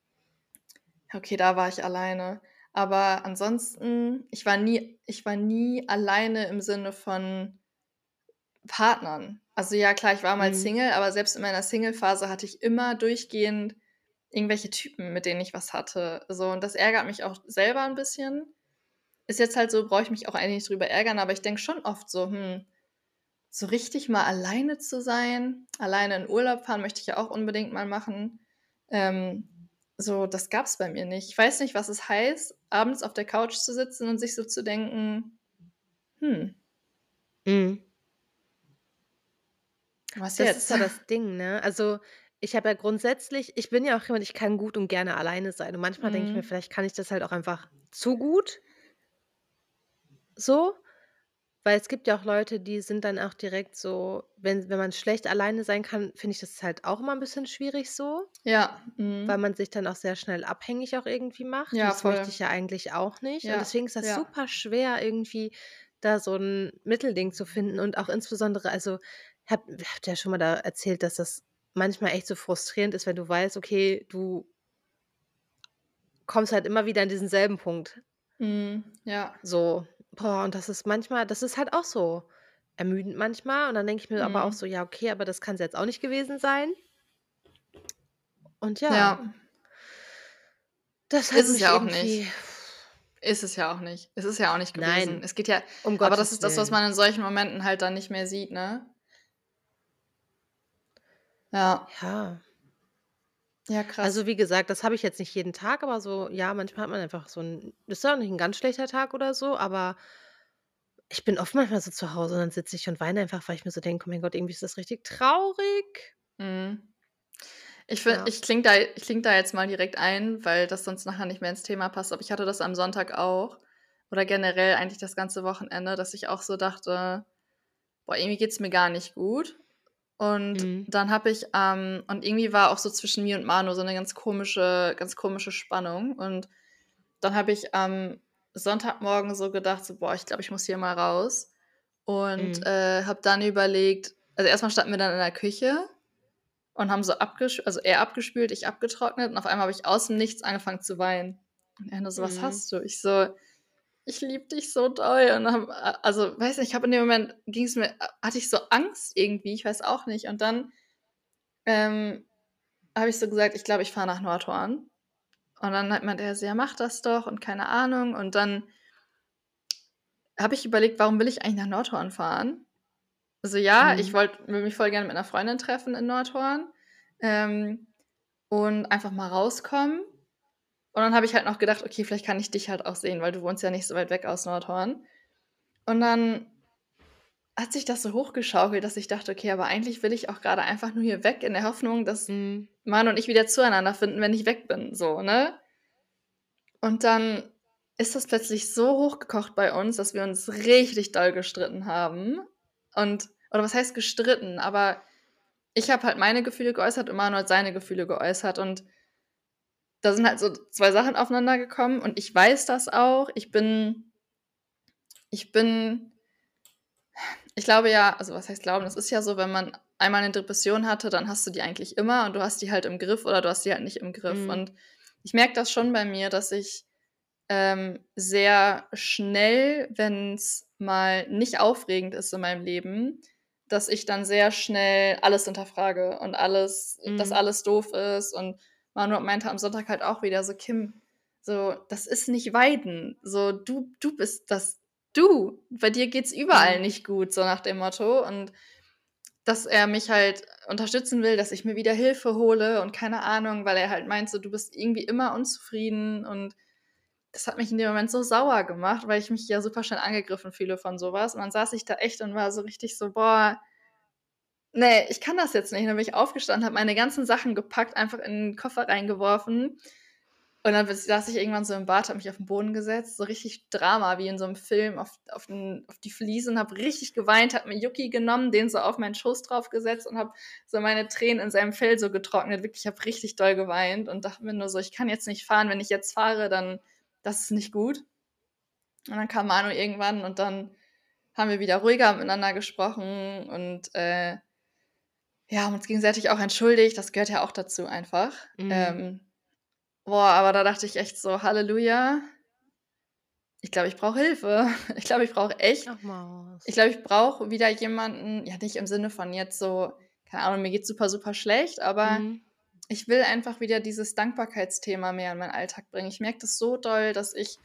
okay, da war ich alleine. Aber ansonsten ich war nie ich war nie alleine im Sinne von Partnern. Also, ja klar, ich war mal Mhm. Single, aber selbst in meiner Single-Phase hatte ich immer durchgehend irgendwelche Typen, mit denen ich was hatte. So, und das ärgert mich auch selber 'n bisschen. Ist jetzt halt so, brauche ich mich auch eigentlich nicht drüber ärgern, aber ich denke schon oft so: „Hm, so richtig mal alleine zu sein alleine in Urlaub fahren möchte ich ja auch unbedingt mal machen. Ähm, so, das gab's bei mir nicht. Ich weiß nicht, was es heißt, abends auf der Couch zu sitzen und sich so zu denken: „Hm“ Mhm. „was Das ist jetzt?“ ja das Ding, ne? Also, ich habe ja grundsätzlich ich bin ja auch jemand, ich kann gut und gerne alleine sein. Und manchmal denke ich mir, Mhm. vielleicht kann ich das halt auch einfach zu gut. So. Weil es gibt ja auch Leute, die sind dann auch direkt so wenn wenn man schlecht alleine sein kann, finde ich das halt auch immer 'n bisschen schwierig so Ja, weil mhm. man sich dann auch sehr schnell abhängig auch irgendwie macht und Ja, das möchte voll. ich ja eigentlich auch nicht. Und Ja, deswegen ist das ja. super schwer, irgendwie da so 'n Mittelding zu finden und auch insbesondere also, habe habe dir ja schon mal da erzählt, dass das manchmal echt so frustrierend ist, wenn du weißt, okay, du kommst halt immer wieder an diesen selben Punkt. Mhm, ja. So, boah, und das ist manchmal das ist halt auch so ermüdend manchmal und dann denke ich mir aber auch Mhm. so: „Ja, okay, aber das kann's jetzt auch nicht gewesen sein.“ Und ja. Ja. Das hat Ist es mich ja auch nicht. irgendwie Ist es ja auch nicht. Es ist ja auch nicht gewesen. Nein, Es geht ja um aber das Gottes ist das, was Willen. man in solchen Momenten halt dann nicht mehr sieht, ne? Ja. Ja. Ja, krass. Also, wie gesagt, das habe ich jetzt nicht jeden Tag, aber so ja, manchmal hat man einfach so 'n ist ja auch nicht 'n ganz schlechter Tag oder so, aber ich bin oft manchmal so zu Hause und dann sitze ich und weine einfach, weil ich mir so denke: „Oh mein Gott, irgendwie ist das richtig traurig.“ Mhm. Ich fi Ja. ich klinke da ich klinke da jetzt mal direkt ein, weil das sonst nachher nicht mehr ins Thema passt, aber ich hatte das am Sonntag auch oder generell eigentlich das ganze Wochenende, dass ich auch so dachte: „Boah, irgendwie geht's mir gar nicht gut.“ Und Mhm. dann habe ich, ähm und irgendwie war auch so zwischen mir und Manu so 'ne ganz komische ganz komische Spannung. Und dann habe ich am Sonntagmorgen so gedacht, so: „Boah, ich glaube, ich muss hier mal raus.“ Und, Mhm. äh, habe dann überlegt also, erst mal standen wir dann in der Küche und haben so abgesch also, er abgespült, ich abgetrocknet und auf einmal habe ich aus dem Nichts angefangen zu weinen. Und er nur so: „Was Mhm. hast du?“ Ich so: „Ich liebe dich so doll.“ Und haben a also, weiß nicht, ich habe in dem Moment ging's mir a hatte ich so Angst irgendwie, ich weiß auch nicht. Und dann, ähm, habe ich so gesagt: „Ich glaube, ich fahre nach Nordhorn.“ Und dann hat meinte er so: „Ja, mach das doch“ und keine Ahnung. Und dann habe ich überlegt, warum will ich eigentlich nach Nordhorn fahren? Also, ja, ich Mhm. wollte würde mich voll gerne mit 'ner Freundin treffen in Nordhorn, ähm, und einfach mal rauskommen. Und dann habe ich halt noch gedacht: „Okay, vielleicht kann ich dich halt auch sehen, weil du wohnst ja nicht so weit weg aus Nordhorn.“ Und dann hat sich das so hochgeschaukelt, dass ich dachte: „Okay, aber eigentlich will ich auch grade einfach nur hier weg in der Hoffnung, dass Mhm. Manu und ich wieder zueinander finden, wenn ich weg bin“, so, ne? Und dann ist das plötzlich so hochgekocht bei uns, dass wir uns richtig doll gestritten haben. Und oder was heißt gestritten, aber ich habe halt meine Gefühle geäußert und Manu hat seine Gefühle geäußert. Und da sind halt so 2 Sachen aufeinander gekommen und ich weiß das auch. Ich bin ich bin ich glaube ja also, was heißt glauben? Es ist ja so, wenn man einmal 'ne Depression hatte, dann hast du die eigentlich immer und du hast die halt im Griff oder du hast die halt nicht im Griff. Mhm. Und ich merke das schon bei mir, dass ich, ähm, sehr schnell, wenn's mal nicht aufregend ist in meinem Leben, dass ich dann sehr schnell alles hinterfrage und alles dass Mhm. alles doof ist. Und Manu meinte am Sonntag halt auch wieder so: „Kim, so, das ist nicht Weiden. So, du du bist das du. Bei dir geht's überall Mhm. nicht gut“, so nach dem Motto. Und dass er mich halt unterstützen will, dass ich mir wieder Hilfe hole und keine Ahnung, weil er halt meint so: „Du bist irgendwie immer unzufrieden.“ Und das hat mich in dem Moment so sauer gemacht, weil ich mich ja super schnell angegriffen fühle von so was. Und dann saß ich da echt und war so richtig so: „Boah“ „ne, ich kann das jetzt nicht.“ Und dann bin ich aufgestanden, habe meine ganzen Sachen gepackt, einfach in 'n Koffer reingeworfen. Und dann saß ich irgendwann so im Bad, habe mich auf 'n Boden gesetzt, so richtig Drama wie in so 'nem Film auf auf 'n auf die Fliesen, habe richtig geweint, habe mir Yuki genommen, den so auf meinen Schoß draufgesetzt und habe so meine Tränen in seinem Fell so getrocknet. Wirklich, ich habe richtig doll geweint und dachte mir nur so: „Ich kann jetzt nicht fahren. Wenn ich jetzt fahre, dann das ist nicht gut.“ Und dann kam Manu irgendwann und dann haben wir wieder ruhiger miteinander gesprochen und, äh ja, haben uns gegenseitig auch entschuldigt. Das gehört ja auch dazu einfach. Mhm. Ähm, boah, aber da dachte ich echt so: „Halleluja.“ Ich glaube, ich brauche Hilfe. Ich glaube, ich brauche echt Ach ich glaube, ich brauche wieder jemanden ja, nicht im Sinne von jetzt so keine Ahnung, mir geht's super, super schlecht, aber Mhm. ich will einfach wieder dieses Dankbarkeitsthema mehr in meinen Alltag bringen. Ich merke das so doll, dass ich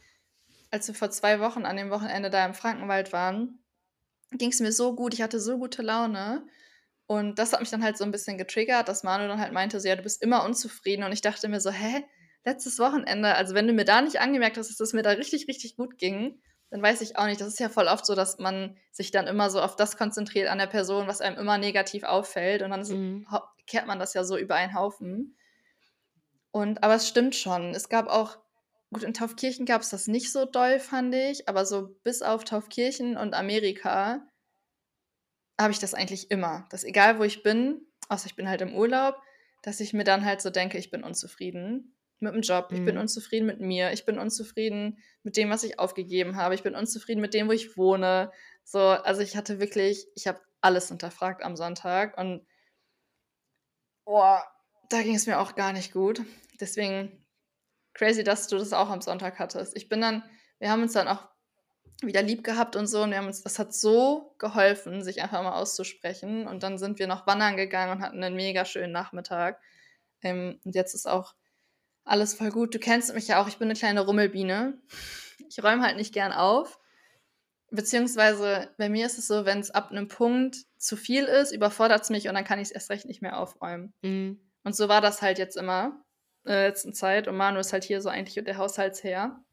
als wir vor 2 Wochen an dem Wochenende da im Frankenwald waren, ging's mir so gut. Ich hatte so gute Laune. Und das hat mich dann halt so 'n bisschen getriggert, dass Manu dann halt meinte so: „Ja, du bist immer unzufrieden.“ Und ich dachte mir so: „Hä, letztes Wochenende, also, wenn du mir da nicht angemerkt hast, dass es mir da richtig, richtig gut ging, dann weiß ich auch nicht.“ Das ist ja voll oft so, dass man sich dann immer so auf das konzentriert an der Person, was einem immer negativ auffällt und dann Mhm. hau kehrt man das ja so über einen Haufen. Und aber es stimmt schon. Es gab auch gut, in Taufkirchen gab es das nicht so doll, fand ich, aber so bis auf Taufkirchen und Amerika habe ich das eigentlich immer. Dass egal wo ich bin, außer ich bin halt im Urlaub, dass ich mir dann halt so denke, ich bin unzufrieden mit dem Job, ich bin Mhm. unzufrieden mit mir, ich bin unzufrieden mit dem, was ich aufgegeben habe, ich bin unzufrieden mit dem, wo ich wohne. So, also ich hatte wirklich, ich habe alles hinterfragt am Sonntag und oh, da ging es mir auch gar nicht gut. Deswegen crazy, dass du das auch am Sonntag hattest. Ich bin dann, wir haben uns dann auch wieder lieb gehabt und so und wir haben uns, das hat so geholfen, sich einfach mal auszusprechen und dann sind wir noch wandern gegangen und hatten einen mega schönen Nachmittag. Ähm, und jetzt ist auch alles voll gut. Du kennst mich ja auch, ich bin eine kleine Rummelbiene. Ich räume halt nicht gern auf. Beziehungsweise bei mir ist es so, wenn es ab einem Punkt zu viel ist, überfordert es mich und dann kann ich es erst recht nicht mehr aufräumen. Mhm. Und so war das halt jetzt immer in der letzten Zeit. Und Manu ist halt hier so eigentlich der Haushaltsherr.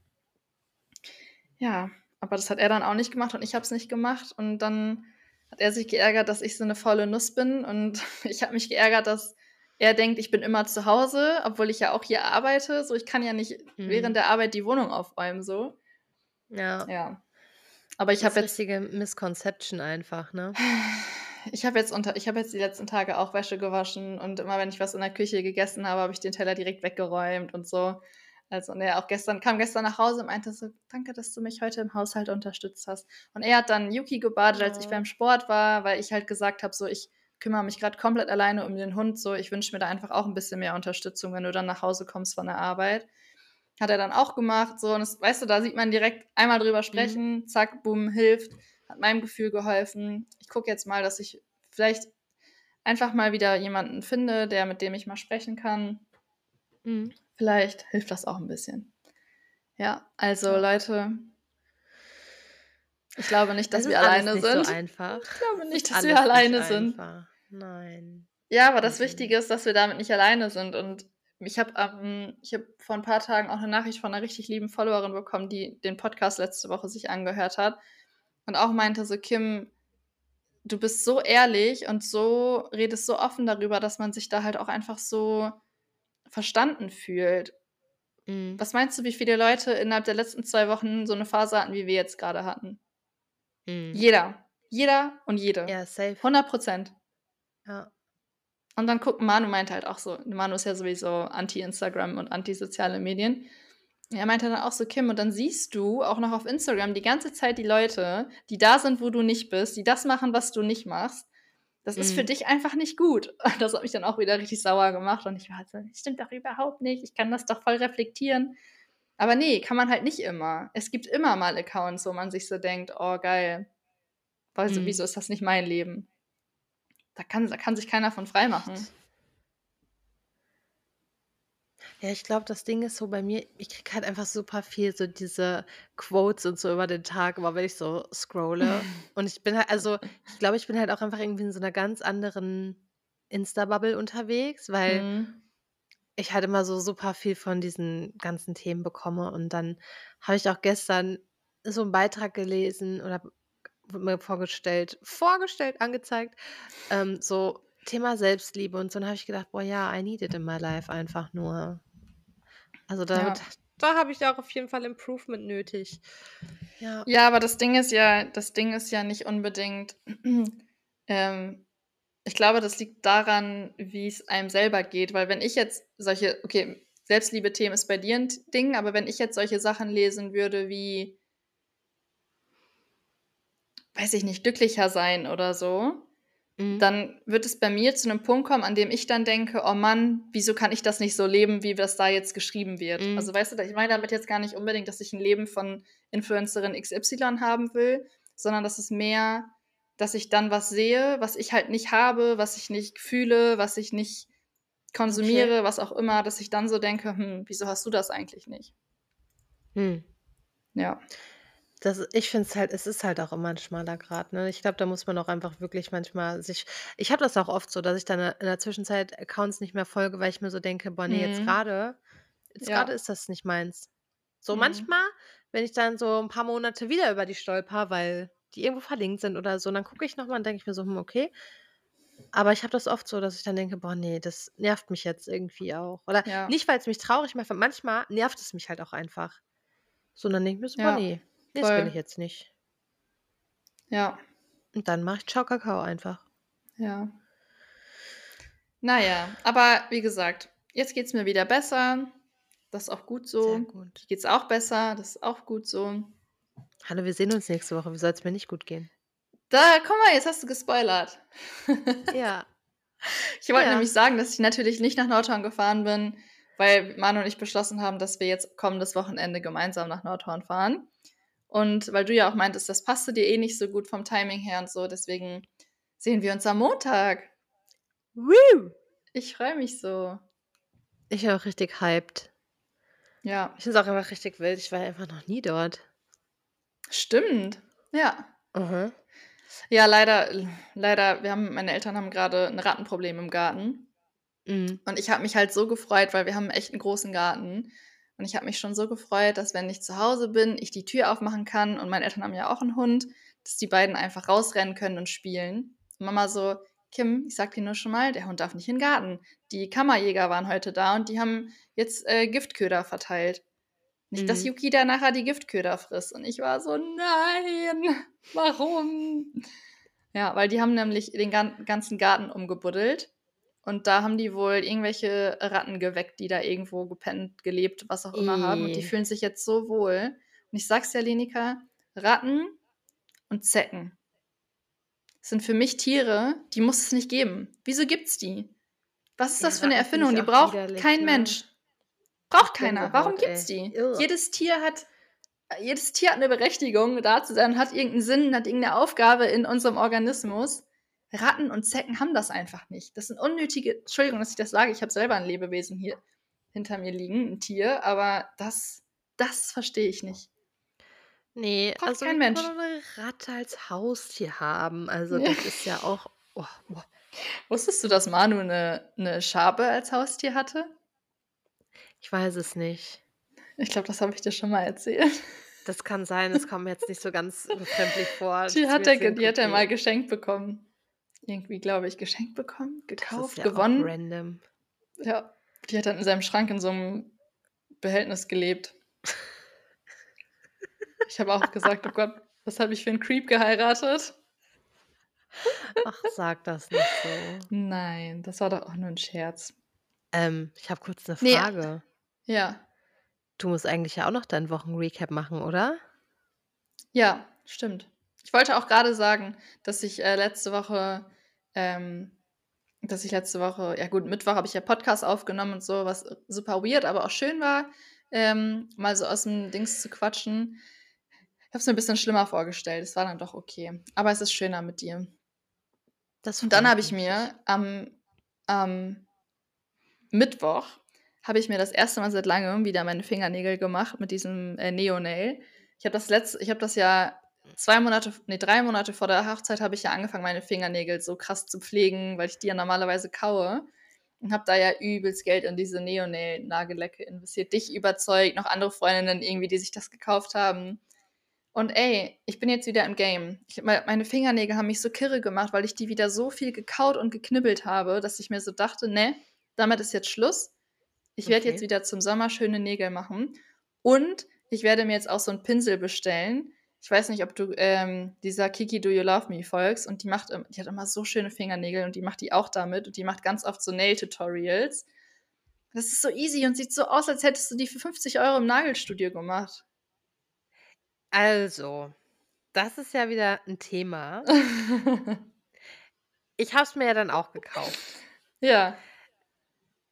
Ja, aber das hat er dann auch nicht gemacht und ich habe es nicht gemacht. Und dann hat er sich geärgert, dass ich so eine faule Nuss bin. Und ich habe mich geärgert, dass er denkt, ich bin immer zu Hause, obwohl ich ja auch hier arbeite. So, ich kann ja nicht Mhm. während der Arbeit die Wohnung aufräumen. So, Ja. ja. Aber ich Das habe ist jetzt richtige Misconception einfach, ne? Ich habe jetzt, unter, ich hab jetzt die letzten Tage auch Wäsche gewaschen und immer wenn ich was in der Küche gegessen habe, habe ich den Teller direkt weggeräumt und so. Also, und er auch gestern, kam gestern nach Hause und meinte so, danke, dass du mich heute im Haushalt unterstützt hast. Und er hat dann Yuki gebadet, als ich beim Sport war, weil ich halt gesagt habe, so, ich kümmere mich gerade komplett alleine um den Hund, so, ich wünsche mir da einfach auch ein bisschen mehr Unterstützung, wenn du dann nach Hause kommst von der Arbeit. Hat er dann auch gemacht, so, und das, weißt du, da sieht man direkt einmal drüber sprechen, zack, boom, hilft, hat meinem Gefühl geholfen. Ich gucke jetzt mal, dass ich vielleicht einfach mal wieder jemanden finde, der mit dem ich mal sprechen kann. Mhm. Vielleicht hilft das auch ein bisschen. Ja, also. Leute, ich glaube nicht, dass Es wir ist alles alleine nicht sind. so einfach. Ich glaube nicht, dass Alles wir alleine sind. Nein. Ja, aber das Mhm. Wichtige ist, dass wir damit nicht alleine sind. Und ich habe ähm, ich hab vor ein paar Tagen auch eine Nachricht von einer richtig lieben Followerin bekommen, die den Podcast letzte Woche sich angehört hat und auch meinte so, Kim, du bist so ehrlich und so redest so offen darüber, dass man sich da halt auch einfach so verstanden fühlt. Mhm. Was meinst du, wie viele Leute innerhalb der letzten zwei Wochen so eine Phase hatten, wie wir jetzt gerade hatten? Mhm. Jeder. Jeder und jede. Ja, safe. 100 Prozent. Ja. Und dann guckt Manu meinte halt auch so, Manu ist ja sowieso anti-Instagram und anti-soziale Medien. Er meinte dann auch so, Kim, und dann siehst du auch noch auf Instagram die ganze Zeit die Leute, die da sind, wo du nicht bist, die das machen, was du nicht machst. Das ist für Mhm. dich einfach nicht gut. Das hat mich dann auch wieder richtig sauer gemacht. Und ich war halt so, das stimmt doch überhaupt nicht. Ich kann das doch voll reflektieren. Aber nee, kann man halt nicht immer. Es gibt immer mal Accounts, wo man sich so denkt, oh geil. Also, Mhm. wieso ist das nicht mein Leben? Da kann, da kann sich keiner von frei machen. Ja, ich glaube, das Ding ist so bei mir, ich kriege halt einfach super viel so diese Quotes und so über den Tag, aber wenn ich so scrolle und ich bin halt, also ich glaube, ich bin halt auch einfach irgendwie in so einer ganz anderen Insta-Bubble unterwegs, weil Mhm. ich halt immer so super viel von diesen ganzen Themen bekomme und dann habe ich auch gestern so einen Beitrag gelesen oder mir vorgestellt, vorgestellt, angezeigt, ähm, so Thema Selbstliebe und so. Dann habe ich gedacht, boah, ja, I need it in my life einfach nur. Also damit, Ja. da habe ich auch auf jeden Fall Improvement nötig. Ja. Ja, aber das Ding ist ja, das Ding ist ja nicht unbedingt. ähm, ich glaube, das liegt daran, wie es einem selber geht. Weil wenn ich jetzt solche, okay, Selbstliebe-Themen ist bei dir ein Ding, aber wenn ich jetzt solche Sachen lesen würde wie, weiß ich nicht, glücklicher sein oder so, Mhm. dann wird es bei mir zu einem Punkt kommen, an dem ich dann denke, oh Mann, wieso kann ich das nicht so leben, wie das da jetzt geschrieben wird? Mhm. Also weißt du, ich meine damit jetzt gar nicht unbedingt, dass ich ein Leben von Influencerin XY haben will, sondern das ist mehr, dass ich dann was sehe, was ich halt nicht habe, was ich nicht fühle, was ich nicht konsumiere, was auch immer, dass ich dann so denke, hm, wieso hast du das eigentlich nicht? Hm. Ja. Das, ich finde es halt, es ist halt auch immer ein schmaler Grad. Ne? Ich glaube, da muss man auch einfach wirklich manchmal sich. Ich habe das auch oft so, dass ich dann in der Zwischenzeit Accounts nicht mehr folge, weil ich mir so denke, boah, nee, jetzt Mhm. gerade, jetzt Ja. gerade ist das nicht meins. So Mhm. manchmal, wenn ich dann so ein paar Monate wieder über die stolper, weil die irgendwo verlinkt sind oder so, dann gucke ich nochmal und denke ich mir so, hm, okay, Aber ich habe das oft so, dass ich dann denke: „Boah, ne, das nervt mich jetzt irgendwie auch.“ Oder Ja. nicht, weil's mich traurig macht, weil manchmal nervt es mich halt auch einfach. So, und dann denke ich mir so: „Boah, Ja, ne, ne, das will voll. ich jetzt nicht.“ Ja. Und dann mache ich Ciao Kakao einfach. Ja. Na ja, aber wie gesagt, jetzt geht's mir wieder besser. Das ist auch gut Sehr so. gut. Dir geht's auch besser, das ist auch gut so. Hallo, wir sehen uns nächste Woche. Wie soll's mir nicht gut gehen? Da, guck mal, jetzt hast du gespoilert. Ja. Ich wollte Ja. nämlich sagen, dass ich natürlich nicht nach Nordhorn gefahren bin, weil Manu und ich beschlossen haben, dass wir jetzt kommendes Wochenende gemeinsam nach Nordhorn fahren. Und weil du ja auch meintest, das passte dir eh nicht so gut vom Timing her und so, deswegen sehen wir uns am Montag. Woo! Ich freue mich so. Ich bin auch richtig hyped. Ja, Ich finde es auch einfach richtig wild. Ich war einfach noch nie dort. stimmt. Ja. Mhm. Ja, leider, leider, wir haben, meine Eltern haben gerade ein Rattenproblem im Garten. Mhm. Und ich habe mich halt so gefreut, weil wir haben echt einen großen Garten. Und ich habe mich schon so gefreut, dass wenn ich zu Hause bin, ich die Tür aufmachen kann. Und meine Eltern haben ja auch einen Hund, dass die beiden einfach rausrennen können und spielen. Und Mama so, Kim, ich sag dir nur schon mal, der Hund darf nicht in den Garten. Die Kammerjäger waren heute da und die haben jetzt äh, Giftköder verteilt. Nicht, dass Mhm. Yuki da nachher die Giftköder frisst. Und ich war so, nein, warum? Ja, weil die haben nämlich den gan ganzen Garten umgebuddelt. Und da haben die wohl irgendwelche Ratten geweckt, die da irgendwo gepennt, gelebt, was auch immer haben. Und die Ih. fühlen sich jetzt so wohl. Und ich sag's dir, Lenika, Ratten und Zecken sind für mich Tiere, die muss es nicht geben. Wieso gibt's die? Was ist Ja, das für eine Erfindung? Die auch braucht kein ne? Mensch. Braucht keiner. Warum gibt's ey. die? Ugh. Jedes Tier hat jedes Tier hat eine Berechtigung, da zu sein, hat irgendeinen Sinn, hat irgendeine Aufgabe in unserem Organismus. Ratten und Zecken haben das einfach nicht. Das sind unnötige, Entschuldigung, dass ich das sage, ich habe selber ein Lebewesen hier hinter mir liegen, ein Tier, aber das, das verstehe ich nicht. Ne, Braucht also kein Mensch. kann man 'ne Ratte als Haustier haben? Also, Ja. das ist ja auch oh, boah. Wusstest du, dass Manu eine, eine Schabe als Haustier hatte? Ich weiß es nicht. Ich glaube, das habe ich dir schon mal erzählt. Das kann sein, das kommt mir jetzt nicht so ganz befremdlich vor. Die hat er, die hat er mal geschenkt bekommen. Irgendwie, glaube ich, geschenkt bekommen, gekauft, ja gewonnen. random. Ja, die hat dann in seinem Schrank in so einem Behältnis gelebt. Ich habe auch gesagt, oh Gott, was habe ich für einen Creep geheiratet? Ach, sag das nicht so. Nein, das war doch auch nur ein Scherz. Ähm, ich habe kurz 'ne Nee, Frage. ja, Du musst eigentlich ja auch noch deinen Wochenrecap machen, oder? ja, stimmt. Ich wollte auch gerade sagen, dass ich äh, letzte Woche, ähm, dass ich letzte Woche, ja gut, Mittwoch habe ich ja Podcast aufgenommen und so, was super weird, aber auch schön war, ähm, mal so aus dem Dings zu quatschen. Ich habe es mir ein bisschen schlimmer vorgestellt. Es war dann doch okay. Aber es ist schöner mit dir. Das Und dann habe ich mir am, am Mittwoch habe ich mir das erste Mal seit langem wieder meine Fingernägel gemacht mit diesem äh, Neo-Nail. Ich habe das letzte, ich habe das ja zwei Monate, nee, drei Monate vor der Hochzeit habe ich ja angefangen, meine Fingernägel so krass zu pflegen, weil ich die ja normalerweise kaue. Und habe da ja übelst Geld in diese Neo-Nail-Nagelecke investiert. Dich überzeugt, noch andere Freundinnen irgendwie, die sich das gekauft haben. Und ey, ich bin jetzt wieder im Game. Ich, me- meine Fingernägel haben mich so kirre gemacht, weil ich die wieder so viel gekaut und geknibbelt habe, dass ich mir so dachte, ne, damit ist jetzt Schluss. Ich werde jetzt wieder zum Sommer schöne Nägel machen. Und ich werde mir jetzt auch so einen Pinsel bestellen. Ich weiß nicht, ob du ähm, dieser Kiki Do You Love Me folgst. Und die macht, die hat immer so schöne Fingernägel und die macht die auch damit. Und die macht ganz oft so Nail-Tutorials. Das ist so easy und sieht so aus, als hättest du die für 50 Euro im Nagelstudio gemacht. Also, das ist ja wieder 'n Thema. Ich habe es mir ja dann auch gekauft. ja.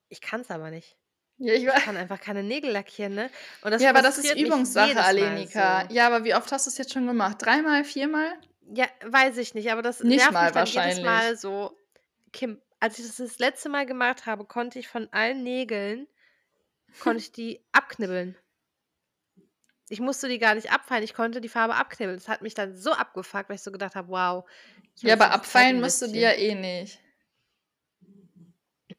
Ich kann's aber nicht. Ja, ich Ich kann einfach keine Nägel lackieren, ne? Ja, aber das ist Übungssache, Alenika. so. Ja, aber wie oft hast du es jetzt schon gemacht? Dreimal, viermal? Ja, weiß ich nicht, aber das Nicht nervt mal mich dann jedes. Mal so. Kim, als ich das das letzte Mal gemacht habe, konnte ich von allen Nägeln konnte ich die abknibbeln. Ich musste die gar nicht abfeilen, ich konnte die Farbe abknibbeln. Das hat mich dann so abgefuckt, weil ich so gedacht habe: „Wow, Ja, aber Zeit abfeilen musst du die ja investiert.“ eh nicht.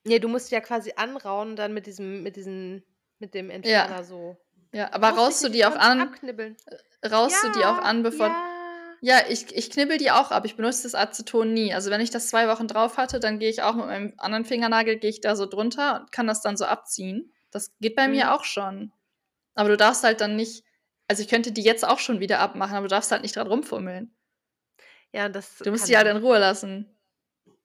Ne, du musst ja quasi anrauen dann mit diesem mit diesen mit dem Ja. Entferner so. Ja, aber raust du nicht, die auch an? abknibbeln. Raust du die auch Ja, an, bevor. ja. Ja, ich, ich knibbel die auch ab. Ich benutze das Aceton nie. Also wenn ich das zwei Wochen drauf hatte, dann gehe ich auch mit meinem anderen Fingernagel, gehe ich da so drunter und kann das dann so abziehen. Das geht bei mhm. mir auch schon. Aber du darfst halt dann nicht, also ich könnte die jetzt auch schon wieder abmachen, aber du darfst halt nicht dran rumfummeln. Ja, das. Du musst die halt in Ruhe lassen.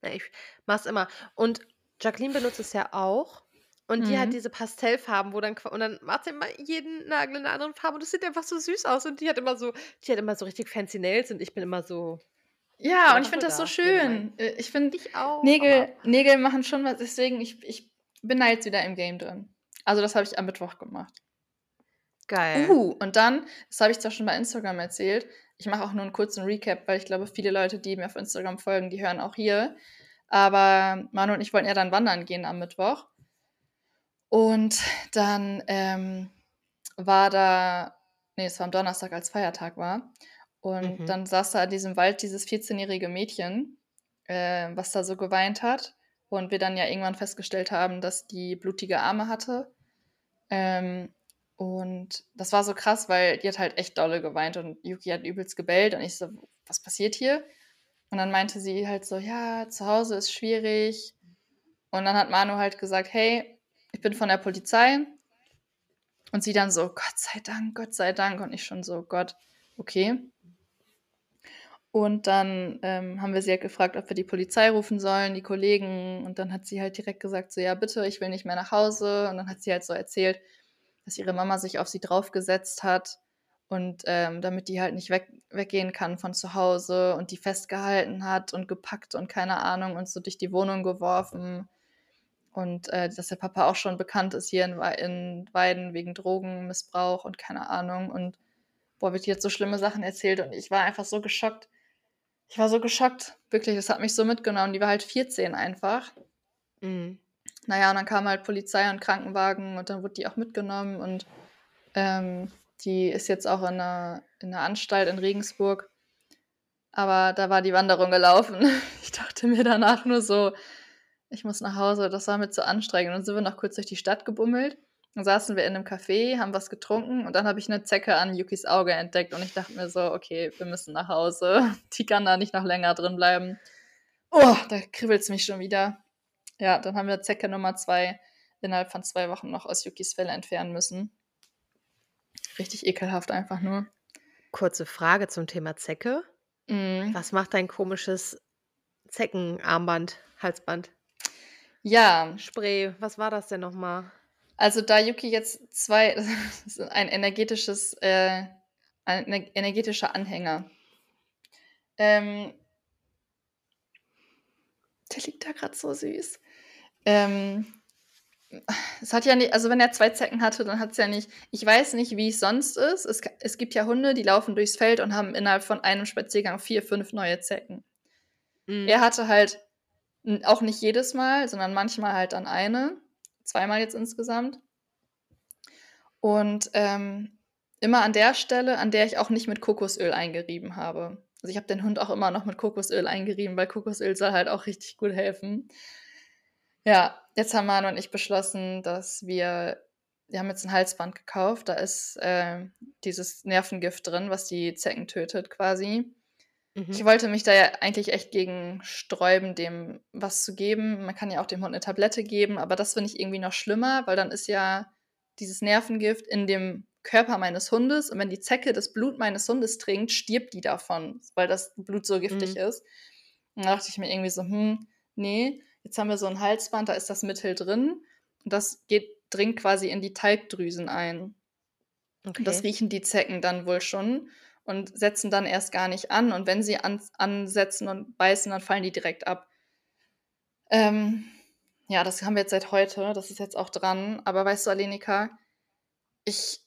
Ja, ich mach's immer. Und Jacqueline benutzt es ja auch. Und die hat mhm. diese Pastellfarben, wo dann und dann macht sie immer jeden Nagel in einer anderen Farbe und das sieht einfach so süß aus und die hat immer so die hat immer so richtig fancy Nails und ich bin immer so Ja, und ich finde das so schön. Äh, ich finde Ich auch, Nägel Nägel machen schon was, deswegen ich ich bin da jetzt wieder im Game drin. Also, das habe ich am Mittwoch gemacht. Geil. Uh, und dann, das habe ich zwar schon bei Instagram erzählt, ich mache auch nur einen kurzen Recap, weil ich glaube, viele Leute, die mir auf Instagram folgen, die hören auch hier. Aber Manu und ich wollten ja dann wandern gehen am Mittwoch. Und dann ähm, war da, nee, es war am Donnerstag, als Feiertag war. Und mhm. dann saß da in diesem Wald dieses 14-jährige Mädchen, äh, was da so geweint hat. Und wir dann ja irgendwann festgestellt haben, dass die blutige Arme hatte. Ähm, und das war so krass, weil die hat halt echt dolle geweint und Yuki hat übelst gebellt und ich so, was passiert hier? Und dann meinte sie halt so, ja, zu Hause ist schwierig. Und dann hat Manu halt gesagt, hey, ich bin von der Polizei. Und sie dann so, Gott sei Dank, Gott sei Dank. Und ich schon so, Gott, okay. Und dann ähm, haben wir sie halt gefragt, ob wir die Polizei rufen sollen, die Kollegen. Und dann hat sie halt direkt gesagt, so, ja, bitte, ich will nicht mehr nach Hause. Und dann hat sie halt so erzählt, dass ihre Mama sich auf sie draufgesetzt hat. Und ähm, damit die halt nicht weg, weggehen kann von zu Hause und die festgehalten hat und gepackt und keine Ahnung und so durch die Wohnung geworfen. Und äh, dass der Papa auch schon bekannt ist hier in, in Weiden wegen Drogenmissbrauch und keine Ahnung. Und boah, wird jetzt so schlimme Sachen erzählt. Und ich war einfach so geschockt. Ich war so geschockt. Wirklich, das hat mich so mitgenommen. Die war halt 14 einfach. Mhm. Naja, und dann kam halt Polizei und Krankenwagen und dann wurde die auch mitgenommen. Und ähm, die ist jetzt auch in einer, in einer Anstalt in Regensburg. Aber da war die Wanderung gelaufen. Ich dachte mir danach nur so, ich muss nach Hause, das war mir zu anstrengend. Und dann sind wir noch kurz durch die Stadt gebummelt. Dann saßen wir in einem Café, haben was getrunken und dann habe ich eine Zecke an Yukis Auge entdeckt und ich dachte mir so, okay, wir müssen nach Hause. Die kann da nicht noch länger drin bleiben. Oh, da kribbelt es mich schon wieder. Ja, dann haben wir Zecke Nummer zwei innerhalb von zwei Wochen noch aus Yukis Felle entfernen müssen. Richtig ekelhaft einfach nur. Kurze Frage zum Thema Zecke. Mm. Was macht dein komisches Zeckenarmband, Halsband? Ja. Spray, was war das denn nochmal? Also da Yuki jetzt zwei, ein energetisches, äh, ein energetischer Anhänger. Ähm, der liegt da gerade so süß. Ähm, es hat ja nicht, also wenn er zwei Zecken hatte, dann hat es ja nicht, ich weiß nicht, wie es sonst ist. Es, es gibt ja Hunde, die laufen durchs Feld und haben innerhalb von einem Spaziergang vier, fünf neue Zecken. Mhm. Er hatte halt auch nicht jedes Mal, sondern manchmal halt dann eine. Zweimal jetzt insgesamt. Und ähm, immer an der Stelle, an der ich auch nicht mit Kokosöl eingerieben habe. Also ich habe den Hund auch immer noch mit Kokosöl eingerieben, weil Kokosöl soll halt auch richtig gut helfen. Ja, jetzt haben Manu und ich beschlossen, dass wir, wir haben jetzt ein Halsband gekauft, da ist äh, dieses Nervengift drin, was die Zecken tötet quasi. Mhm. Ich wollte mich da ja eigentlich echt gegen sträuben, dem was zu geben. Man kann ja auch dem Hund eine Tablette geben, aber das finde ich irgendwie noch schlimmer, weil dann ist ja dieses Nervengift in dem Körper meines Hundes und wenn die Zecke das Blut meines Hundes trinkt, stirbt die davon, weil das Blut so giftig mhm. ist. Und da dachte ich mir irgendwie so, hm, nee, jetzt haben wir so ein Halsband, da ist das Mittel drin und das geht, dringt quasi in die Talgdrüsen ein. Okay. Und das riechen die Zecken dann wohl schon und setzen dann erst gar nicht an. Und wenn sie an, ansetzen und beißen, dann fallen die direkt ab. Ähm, ja, das haben wir jetzt seit heute. Das ist jetzt auch dran. Aber weißt du, Alenika, ich,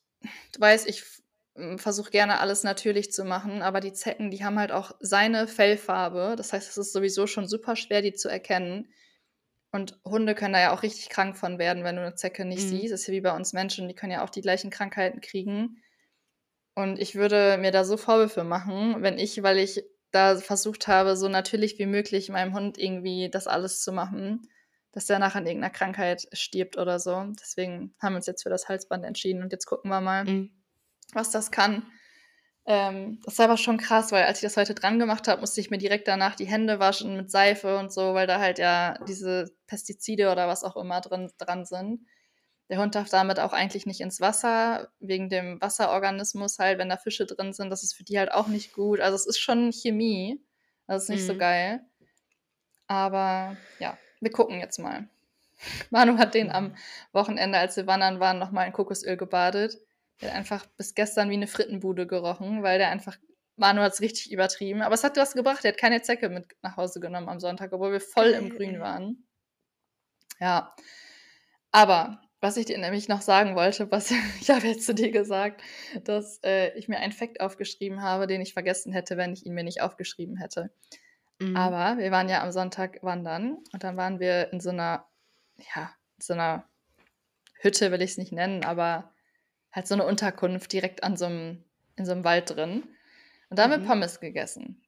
du weißt, ich versuche gerne alles natürlich zu machen, aber die Zecken, die haben halt auch seine Fellfarbe. Das heißt, es ist sowieso schon super schwer, die zu erkennen. Und Hunde können da ja auch richtig krank von werden, wenn du eine Zecke nicht mhm. siehst. Das ist ja wie bei uns Menschen, die können ja auch die gleichen Krankheiten kriegen. Und ich würde mir da so Vorwürfe machen, wenn ich, weil ich da versucht habe, so natürlich wie möglich meinem Hund irgendwie das alles zu machen, dass der nachher an irgendeiner Krankheit stirbt oder so. Deswegen haben wir uns jetzt für das Halsband entschieden und jetzt gucken wir mal, mhm. was das kann. Ähm, das war aber schon krass, weil als ich das heute dran gemacht habe, musste ich mir direkt danach die Hände waschen mit Seife und so, weil da halt ja diese Pestizide oder was auch immer drin, dran sind. Der Hund darf damit auch eigentlich nicht ins Wasser, wegen dem Wasserorganismus halt, wenn da Fische drin sind. Das ist für die halt auch nicht gut. Also es ist schon Chemie. Das ist nicht mhm. so geil. Aber ja, wir gucken jetzt mal. Manu hat den am Wochenende, als wir wandern waren, nochmal in Kokosöl gebadet. Der hat einfach bis gestern wie eine Frittenbude gerochen, weil der einfach, Manu hat es richtig übertrieben. Aber es hat was gebracht. Er hat keine Zecke mit nach Hause genommen am Sonntag, obwohl wir voll im Grün waren. Ja. Aber was ich dir nämlich noch sagen wollte, was ich habe jetzt zu dir gesagt, dass äh, ich mir einen Fakt aufgeschrieben habe, den ich vergessen hätte, wenn ich ihn mir nicht aufgeschrieben hätte. Mhm. Aber wir waren ja am Sonntag wandern und dann waren wir in so einer, ja, so einer Hütte will ich es nicht nennen, aber halt so eine Unterkunft direkt an so einem, in so einem Wald drin. Und da haben mhm. wir Pommes gegessen.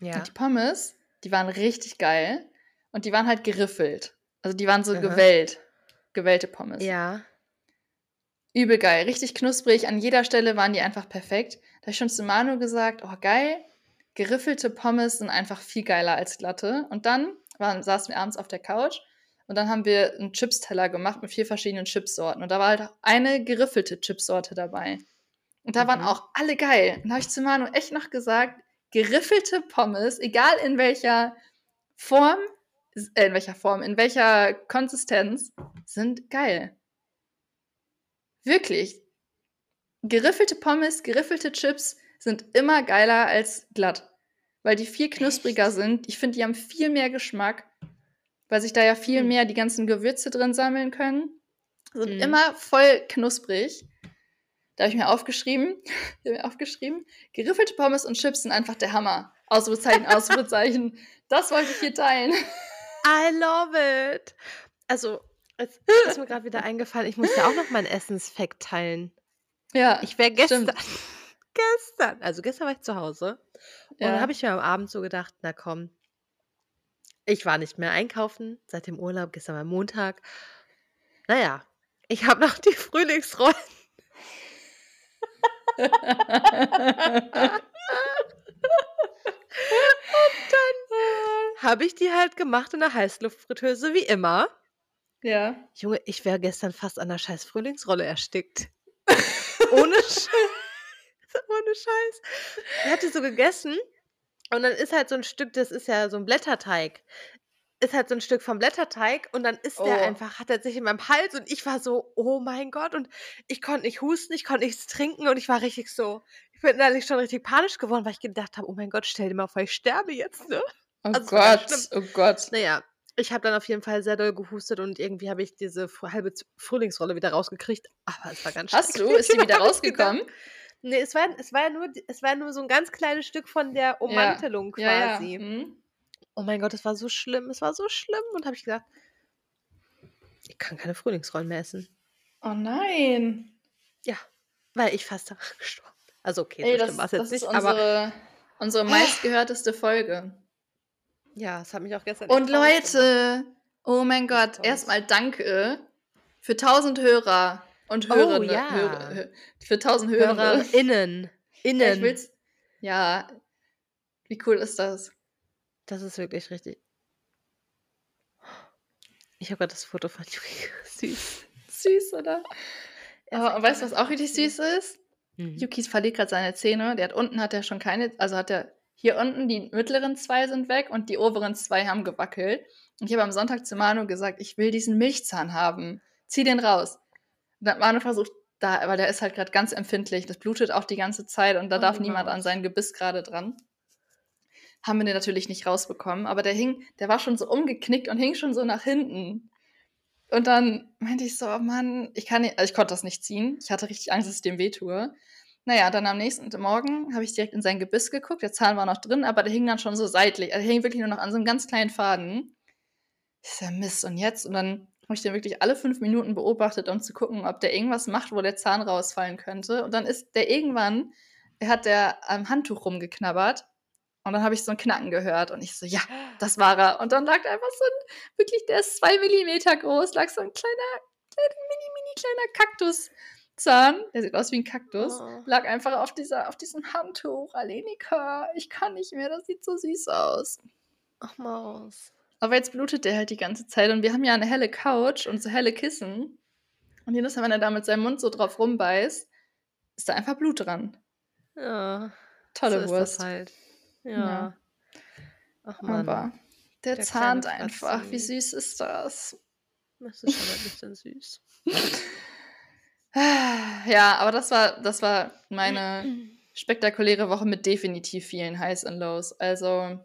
Ja. Und die Pommes, die waren richtig geil und die waren halt geriffelt. Also die waren so mhm. gewellt. Gewellte Pommes. Ja. Übel geil, richtig knusprig. An jeder Stelle waren die einfach perfekt. Da habe ich schon zu Manu gesagt, oh geil, geriffelte Pommes sind einfach viel geiler als glatte. Und dann waren, saßen wir abends auf der Couch und dann haben wir einen Chipsteller gemacht mit vier verschiedenen Chipsorten. Und da war halt eine geriffelte Chipsorte dabei. Und da mhm. waren auch alle geil. Und da habe ich zu Manu echt noch gesagt, geriffelte Pommes, egal in welcher Form, äh, in welcher Form, in welcher Konsistenz, sind geil. Wirklich. Geriffelte Pommes, geriffelte Chips sind immer geiler als glatt. Weil die viel knuspriger echt? sind. Ich finde, die haben viel mehr Geschmack weil sich da ja viel mhm. mehr die ganzen Gewürze drin sammeln können. Sind mhm. immer voll knusprig. Da habe ich mir aufgeschrieben, ich mir aufgeschrieben, geriffelte Pommes und Chips sind einfach der Hammer. Ausrufezeichen, Ausrufezeichen. das wollte ich hier teilen. I love it. Also, es ist mir gerade wieder eingefallen, ich muss ja auch noch meinen Essensfact teilen. Ja. Ich wäre gestern, gestern, also gestern war ich zu Hause. Und ja. dann habe ich mir am Abend so gedacht, na komm, ich war nicht mehr einkaufen seit dem Urlaub, gestern war Montag. Naja, ich habe noch die Frühlingsrollen. und dann habe ich die halt gemacht in der Heißluftfritteuse, wie immer. Ja. Junge, ich wäre gestern fast an der scheiß Frühlingsrolle erstickt. Ohne Scheiß. Ohne Scheiß. Ich hatte so gegessen und dann ist halt so ein Stück, das ist ja so ein Blätterteig. Ist halt so ein Stück vom Blätterteig und dann ist der Oh. einfach hat er sich in meinem Hals und ich war so: „Oh mein Gott“ und ich konnte nicht husten, ich konnte nichts trinken und ich war richtig so ich bin innerlich schon richtig panisch geworden, weil ich gedacht habe: „Oh mein Gott, stell dir mal vor, ich sterbe jetzt“, ne? Oh Also, Gott, oh Gott. Na ja, ich habe dann auf jeden Fall sehr doll gehustet und irgendwie habe ich diese halbe Frühlingsrolle wieder rausgekriegt, aber es war ganz Hast du? Ist die wieder rausgekommen? Ne, es war es war ja nur es war nur so ein ganz kleines Stück von der Ummantelung ja, ja, quasi. ja. Mhm. Oh mein Gott, das war so schlimm. Es war so schlimm und habe ich gesagt, ich kann keine Frühlingsrollen mehr essen. Oh nein. Ja, weil ich fast daran gestorben bin. Also okay, Ey, so das, schlimm das jetzt ist nicht, unsere, aber unsere meistgehörteste Folge. ja, es hat mich auch gestern Und traurig gemacht. Leute, oh mein Gott, erstmal danke für 1000 Hörer und Oh Hörerinnen. ja. Hörer, Hö- für 1000 Hörer. HörerInnen. Ja, ich Innen. will's. Ja, wie cool ist das? Das ist wirklich richtig. Ich habe gerade das Foto von Yuki. Süß. Süß, oder? Er Aber und weißt du, was auch richtig süß ist? Mhm. Yukis verliert gerade seine Zähne. Der hat unten hat er schon keine, also hat er hier unten die mittleren zwei sind weg und die oberen zwei haben gewackelt. Und ich habe am Sonntag zu Manu gesagt, ich will diesen Milchzahn haben. Zieh den raus. Und hat Manu versucht, da, aber der ist halt gerade ganz empfindlich. Das blutet auch die ganze Zeit und da Oh darf niemand an sein Gebiss gerade dran. Haben wir den natürlich nicht rausbekommen, aber der hing, der war schon so umgeknickt und hing schon so nach hinten. Und dann meinte ich so, oh Mann, ich kann nicht, also ich konnte das nicht ziehen. Ich hatte richtig Angst, dass es dem wehtue. Naja, dann am nächsten Morgen habe ich direkt in sein Gebiss geguckt. Der Zahn war noch drin, aber der hing dann schon so seitlich. Also der hing wirklich nur noch an so einem ganz kleinen Faden. Ich so, Mist, und jetzt? Und dann habe ich den wirklich alle fünf Minuten beobachtet, um zu gucken, ob der irgendwas macht, wo der Zahn rausfallen könnte. Und dann ist der irgendwann, er hat der am Handtuch rumgeknabbert. Und dann habe ich so ein Knacken gehört und ich so, ja, das war er. Und dann lag da einfach so ein, wirklich, der ist zwei Millimeter groß, lag so ein kleiner, kleiner, mini, mini kleiner Kaktus Zahn, der sieht aus wie ein Kaktus, Oh. lag einfach auf, dieser, auf diesem Handtuch. Alenika, ich kann nicht mehr, das sieht so süß aus. Ach, Maus. Aber jetzt blutet der halt die ganze Zeit und wir haben ja eine helle Couch und so helle Kissen. Und jedes Mal, wenn er da mit seinem Mund so drauf rumbeißt, ist da einfach Blut dran. Ja. Tolle so Wurst. Halt. Ja. Ja. Ach man. Aber der, Der zahnt einfach. Wie süß ist das? Das ist schon ein bisschen süß. Ja, aber das war, das war meine spektakuläre Woche mit definitiv vielen Highs und Lows. Also,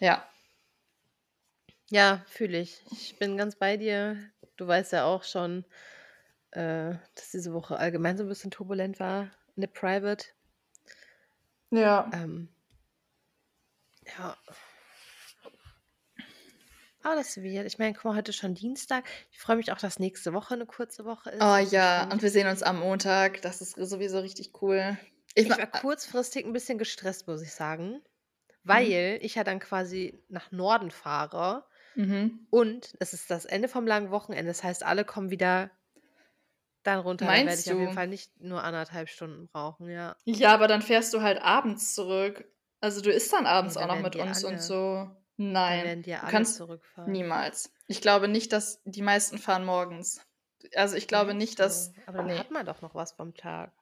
ja. Ja, fühle ich. Ich bin ganz bei dir. Du weißt ja auch schon, äh, dass diese Woche allgemein so ein bisschen turbulent war. In der Private. Ja. Ähm, ja. Aber das wird. Ich meine, guck mal, heute ist schon Dienstag. Ich freue mich auch, dass nächste Woche eine kurze Woche ist. Oh ja, und wir sehen uns am Montag. Das ist sowieso richtig cool. Ich, Ich war kurzfristig ein bisschen gestresst, muss ich Mhm. sagen. Weil ich ja dann quasi nach Norden fahre. Mhm. Und es ist das Ende vom langen Wochenende. Das heißt, alle kommen wieder dann runter. Dann werde Meinst ich auf jeden du? Fall nicht nur anderthalb Stunden brauchen, ja. Ja, aber dann fährst du halt abends zurück. Also du isst dann abends Nee, auch dann noch mit uns alle- und so. Dann Nein, werden die ja du alle kannst zurückfahren. niemals. Ich glaube nicht, dass die meisten fahren morgens. Also ich glaube Meinst nicht, du? dass. Aber dann nee. hat man doch noch was vom Tag.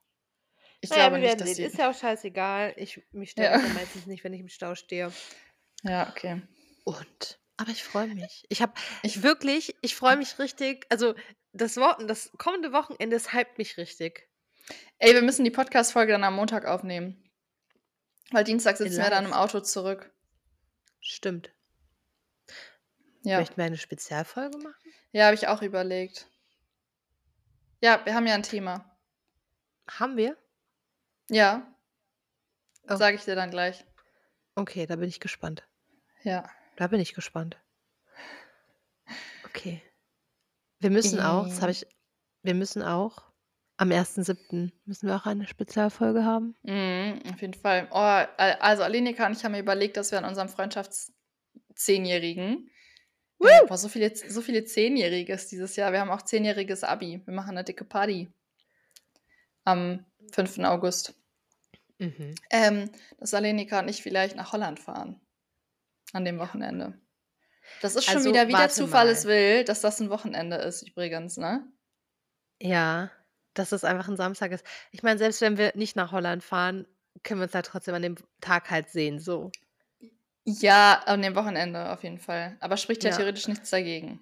Ich Naja, glaube nicht, dass sehen. die. Ist ja auch scheißegal. Ich, mich das ja meistens nicht, wenn ich im Stau stehe. Ja, okay. Und, aber ich freue mich. Ich habe Ich- wirklich, ich freue mich richtig. Also das, Wo das kommende Wochenende, es hypt mich richtig. Ey, wir müssen die Podcast-Folge dann am Montag aufnehmen. Weil Dienstag sitzen wir dann im. Auto zurück. Stimmt. Ja, Möchten wir eine Spezialfolge machen? ja habe ich auch überlegt. Ja, wir haben ja ein Thema. Haben wir? Ja. Oh. Sage ich dir dann gleich. Okay, da bin ich gespannt. Ja. Da bin ich gespannt. Okay. Wir müssen auch, das habe Äh. ich, wir müssen auch am 1.7. müssen wir auch eine Spezialfolge haben. Mhm, auf jeden Fall. Oh, al- also Alenika und ich haben mir überlegt, dass wir an unserem Freundschafts-Zehnjährigen. Äh, boah, so viele, so viele Zehnjähriges dieses Jahr. Wir haben auch zehnjähriges Abi. Wir machen eine dicke Party. Am 5. August. Mhm. Ähm, dass Alenika und ich vielleicht nach Holland fahren. An dem Wochenende. Das ist schon Also, wieder, wie der Zufall mal. es will, dass das ein Wochenende ist, übrigens, ne? Ja, dass es einfach ein Samstag ist. Ich meine, selbst wenn wir nicht nach Holland fahren, können wir uns halt trotzdem an dem Tag halt sehen, so. Ja, an dem Wochenende auf jeden Fall. Aber spricht ja, Ja. theoretisch nichts dagegen.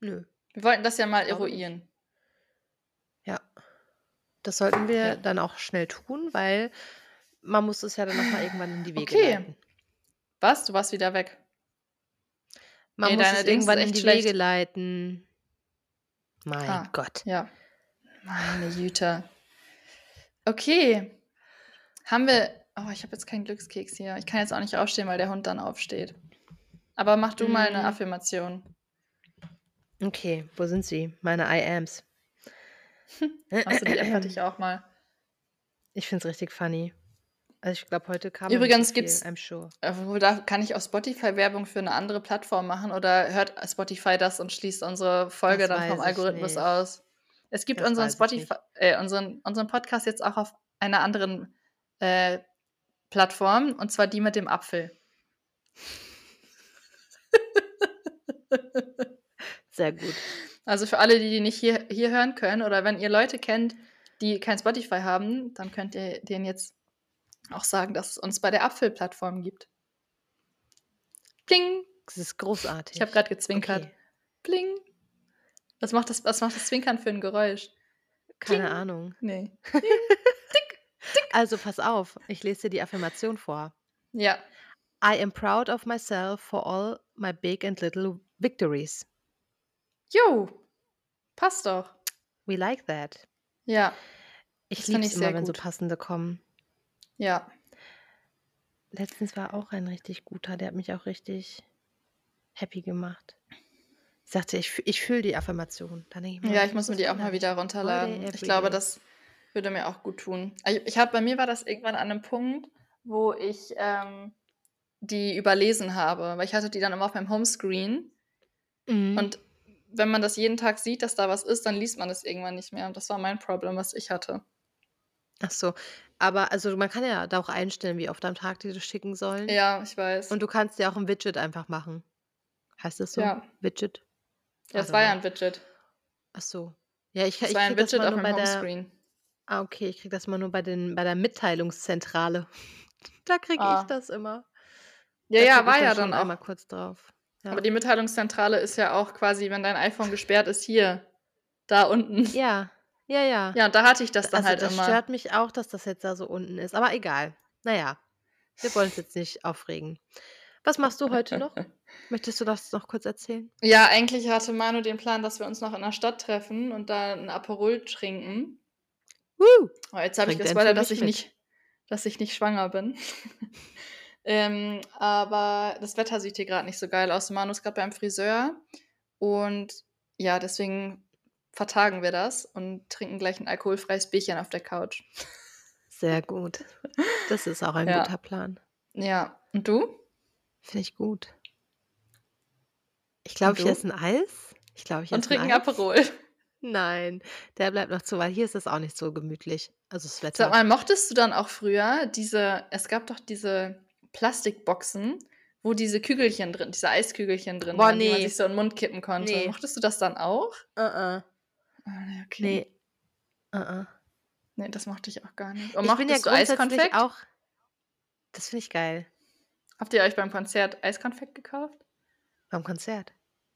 Nö. Wir wollten das ja mal Ich eruieren. Ja. Das sollten wir Ja. dann auch schnell tun, weil man muss es ja dann nochmal irgendwann in die Wege Okay. leiten. Was? Du warst wieder weg. Man Ey, muss es irgendwann in die schlecht. Wege leiten. Mein Ah. Gott. Ja. Meine Güte. Okay. Haben wir. Oh, ich habe jetzt keinen Glückskeks hier. Ich kann jetzt auch nicht aufstehen, weil der Hund dann aufsteht. Aber mach du mal eine Mm. Affirmation. Okay, wo sind sie? Meine I-Ams. Hast du die einfach dich auch mal. Ich finde es richtig funny. Also ich glaube, heute kam Übrigens gibt's- I'm sure. Obwohl, da kann ich auf Spotify Werbung für eine andere Plattform machen oder hört Spotify das und schließt unsere Folge Das dann vom Algorithmus nicht. aus? Es gibt Das unseren Spotify, äh, unseren, unseren Podcast jetzt auch auf einer anderen äh, Plattform und zwar die mit dem Apfel. Sehr gut. Also für alle, die die nicht hier, hier hören können oder wenn ihr Leute kennt, die kein Spotify haben, dann könnt ihr denen jetzt auch sagen, dass es uns bei der Apfel-Plattform gibt. Bling! Das ist großartig. Ich habe gerade gezwinkert. Okay. Bling! Was macht, das, was macht das Zwinkern für ein Geräusch? Keine. Ahnung. Nee. Also pass auf, ich lese dir die Affirmation vor. Ja. I am proud of myself for all my big and little victories. Jo! Passt doch. We like that. Ja. Ich liebe es immer, sehr wenn so gut. passende kommen. Ja. Letztens war auch ein richtig guter, der hat mich auch richtig happy gemacht. Ich sagte, ich, ich fühle die Affirmation. Dann denke ich mir, Ja, ich muss das mir die auch mal wieder runterladen. Ich glaube, das würde mir auch gut tun. Ich, ich habe bei mir war das irgendwann an einem Punkt, wo ich ähm, die überlesen habe, weil ich hatte die dann immer auf meinem Homescreen Mhm. und wenn man das jeden Tag sieht, dass da was ist, dann liest man es irgendwann nicht mehr. Und das war mein Problem, was ich hatte. Ach so. Aber also man kann ja da auch einstellen, wie oft am Tag die das schicken sollen. Ja, ich weiß. Und du kannst ja auch ein Widget einfach machen. Heißt das so? Ja. Widget? Ja, es war ja ein Widget. Ach so. Ja, ich, Es ich war ein das Widget mal auf nur dem bei der. Homescreen. Ah, okay, ich krieg das mal nur bei den bei der Mitteilungszentrale. Da kriege ich Ah. das immer. Ja, Da ja, war ich ja dann auch. einmal kurz drauf. Aber Ja. die Mitteilungszentrale ist ja auch quasi, wenn dein iPhone gesperrt ist, hier, da unten. Ja, ja, ja. Ja, und da hatte ich das dann Also halt das immer. stört mich auch, dass das jetzt da so unten ist. Aber egal. Naja, wir wollen uns jetzt nicht aufregen. Was machst du heute noch? Möchtest du das noch kurz erzählen? Ja, eigentlich hatte Manu den Plan, dass wir uns noch in der Stadt treffen und da ein Aperol trinken. Woo! Aber jetzt habe ich gespoilert, für dass ich mit. nicht, dass ich nicht schwanger bin. ähm, aber das Wetter sieht hier gerade nicht so geil aus. Manu ist gerade beim Friseur und ja, deswegen vertagen wir das und trinken gleich ein alkoholfreies Bierchen auf der Couch. Sehr gut. Das ist auch ein Ja. guter Plan. Ja, und du? Finde ich gut. Ich glaube, Und ich esse ein Eis. Ich glaube, ich Und esse ein trinken Eis. Aperol. Nein, der bleibt noch zu, weil hier ist es auch nicht so gemütlich. Also das Sag Wetter. mal, mochtest du dann auch früher diese, es gab doch diese Plastikboxen, wo diese Kügelchen drin, diese Eiskügelchen drin Boah, waren, die man nee. sich so in den Mund kippen konnte. Nee. Mochtest du das dann auch? Uh -uh. Ah, nee, okay. Nee. Uh -uh. Nee, das mochte ich auch gar nicht. Und Ich bin ja grundsätzlich Eiskonfekt? auch. Das finde ich geil. Habt ihr euch beim Konzert Eiskonfekt gekauft? Beim Konzert.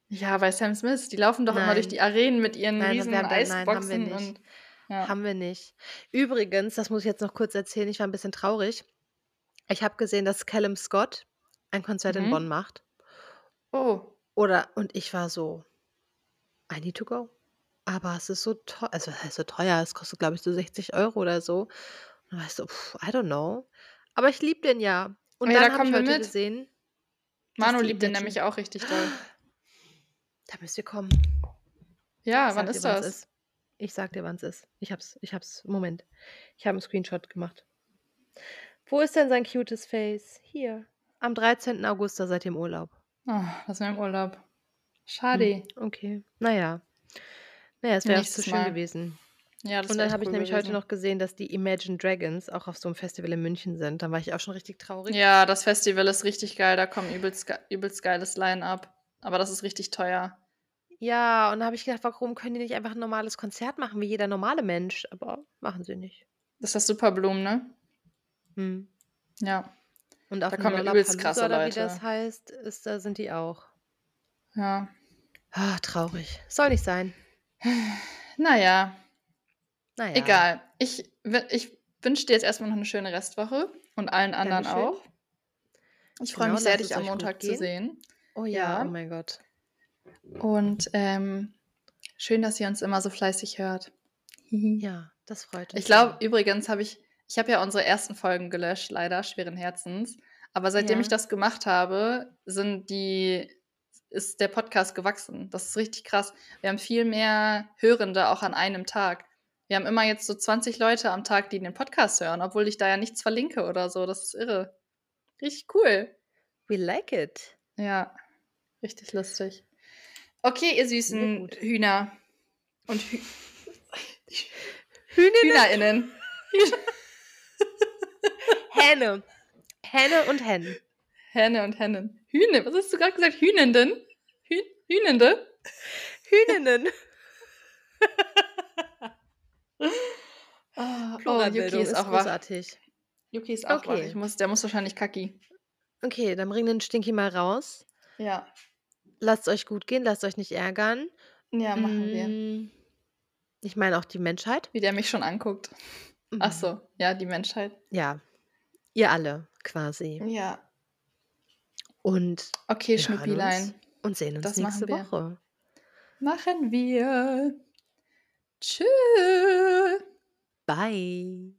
Ja, bei Sam Smith. Die laufen doch immer durch Nein. die Arenen mit ihren Nein, riesen haben, nein, haben wir Eisboxen nicht. und ja. Haben wir nicht. Übrigens, das muss ich jetzt noch kurz erzählen, ich war ein bisschen traurig. Ich habe gesehen, dass Callum Scott ein Konzert in Mhm. Bonn macht. Oh, Oder, und ich war so, I need to go. Aber es ist so teuer, also es ist so teuer, es kostet, glaube ich, so 60 Euro oder so. Und dann war ich so, pff, I don't know. Aber ich liebe den ja. Und Ja, da dann habe kommen ich wir heute mit. gesehen, Manu die liebt den nämlich auch richtig doll. da müsst ihr kommen. Ja, Ich wann sag ist dir, wann's das? ist. Ich sag dir, wann es ist. Ich hab's, ich hab's, Moment. Ich habe einen Screenshot gemacht. Wo ist denn sein cutes Face? Hier. Am 13. August, da seid ihr im Urlaub. Oh, das ist mir im Urlaub. Hm, Schade. okay. Naja. Naja, es wäre auch zu Nächstes schön Mal. gewesen. Ja, das Und dann habe ich cool nämlich heute gewesen. noch gesehen, dass die Imagine Dragons auch auf so einem Festival in München sind. Dann war ich auch schon richtig traurig. Ja, das Festival ist richtig geil. Da kommt übelst, ge- übelst geiles Line-Up. Aber das ist richtig teuer. Ja, und da habe ich gedacht, warum können die nicht einfach ein normales Konzert machen, wie jeder normale Mensch? Aber machen sie nicht. Das ist das Superblumen, ne? Hm. Ja. Und auf Da kommen übelst krasse oder wie Leute. das heißt, ist, da sind die auch. Ja. Ah, traurig. Soll nicht sein. Naja, Naja. egal. Ich, ich wünsche dir jetzt erstmal noch eine schöne Restwoche und allen anderen Dankeschön. auch. Ich freue Genau, mich sehr, dich am Montag zu sehen. Oh ja, Ja. oh mein Gott. Und ähm, schön, dass ihr uns immer so fleißig hört. Ja, das freut uns. Ich glaube, übrigens habe ich, ich habe ja unsere ersten Folgen gelöscht, leider, schweren Herzens. Aber seitdem Ja. ich das gemacht habe, sind die, ist der Podcast gewachsen. Das ist richtig krass. Wir haben viel mehr Hörende auch an einem Tag. Wir haben immer jetzt so 20 Leute am Tag, die den Podcast hören, obwohl ich da ja nichts verlinke oder so. Das ist irre. Richtig cool. We like it. Ja, richtig lustig. Okay, ihr süßen. Hühner und Hü Hühner, Hühnerinnen. Hähne. Hähne und Hennen. Henne und Hennen. Hühne, was hast du gerade gesagt? Hühnenden? Hü Hühnende? Hühninnen. Oh, oh, Yuki ist ist auch wach. großartig. Yuki ist auch wach. Okay. Ich muss, der muss wahrscheinlich kacki. Okay, dann bring den Stinky mal raus. Ja. Lasst euch gut gehen, lasst euch nicht ärgern. Ja, machen wir. Mm, Ich meine auch die Menschheit. Wie der mich schon anguckt. Ach Mhm. so, ja, die Menschheit. Ja, ihr alle quasi. Ja. Und Okay, uns und sehen uns Das nächste machen. Woche. Machen wir. Tschüss. Bye.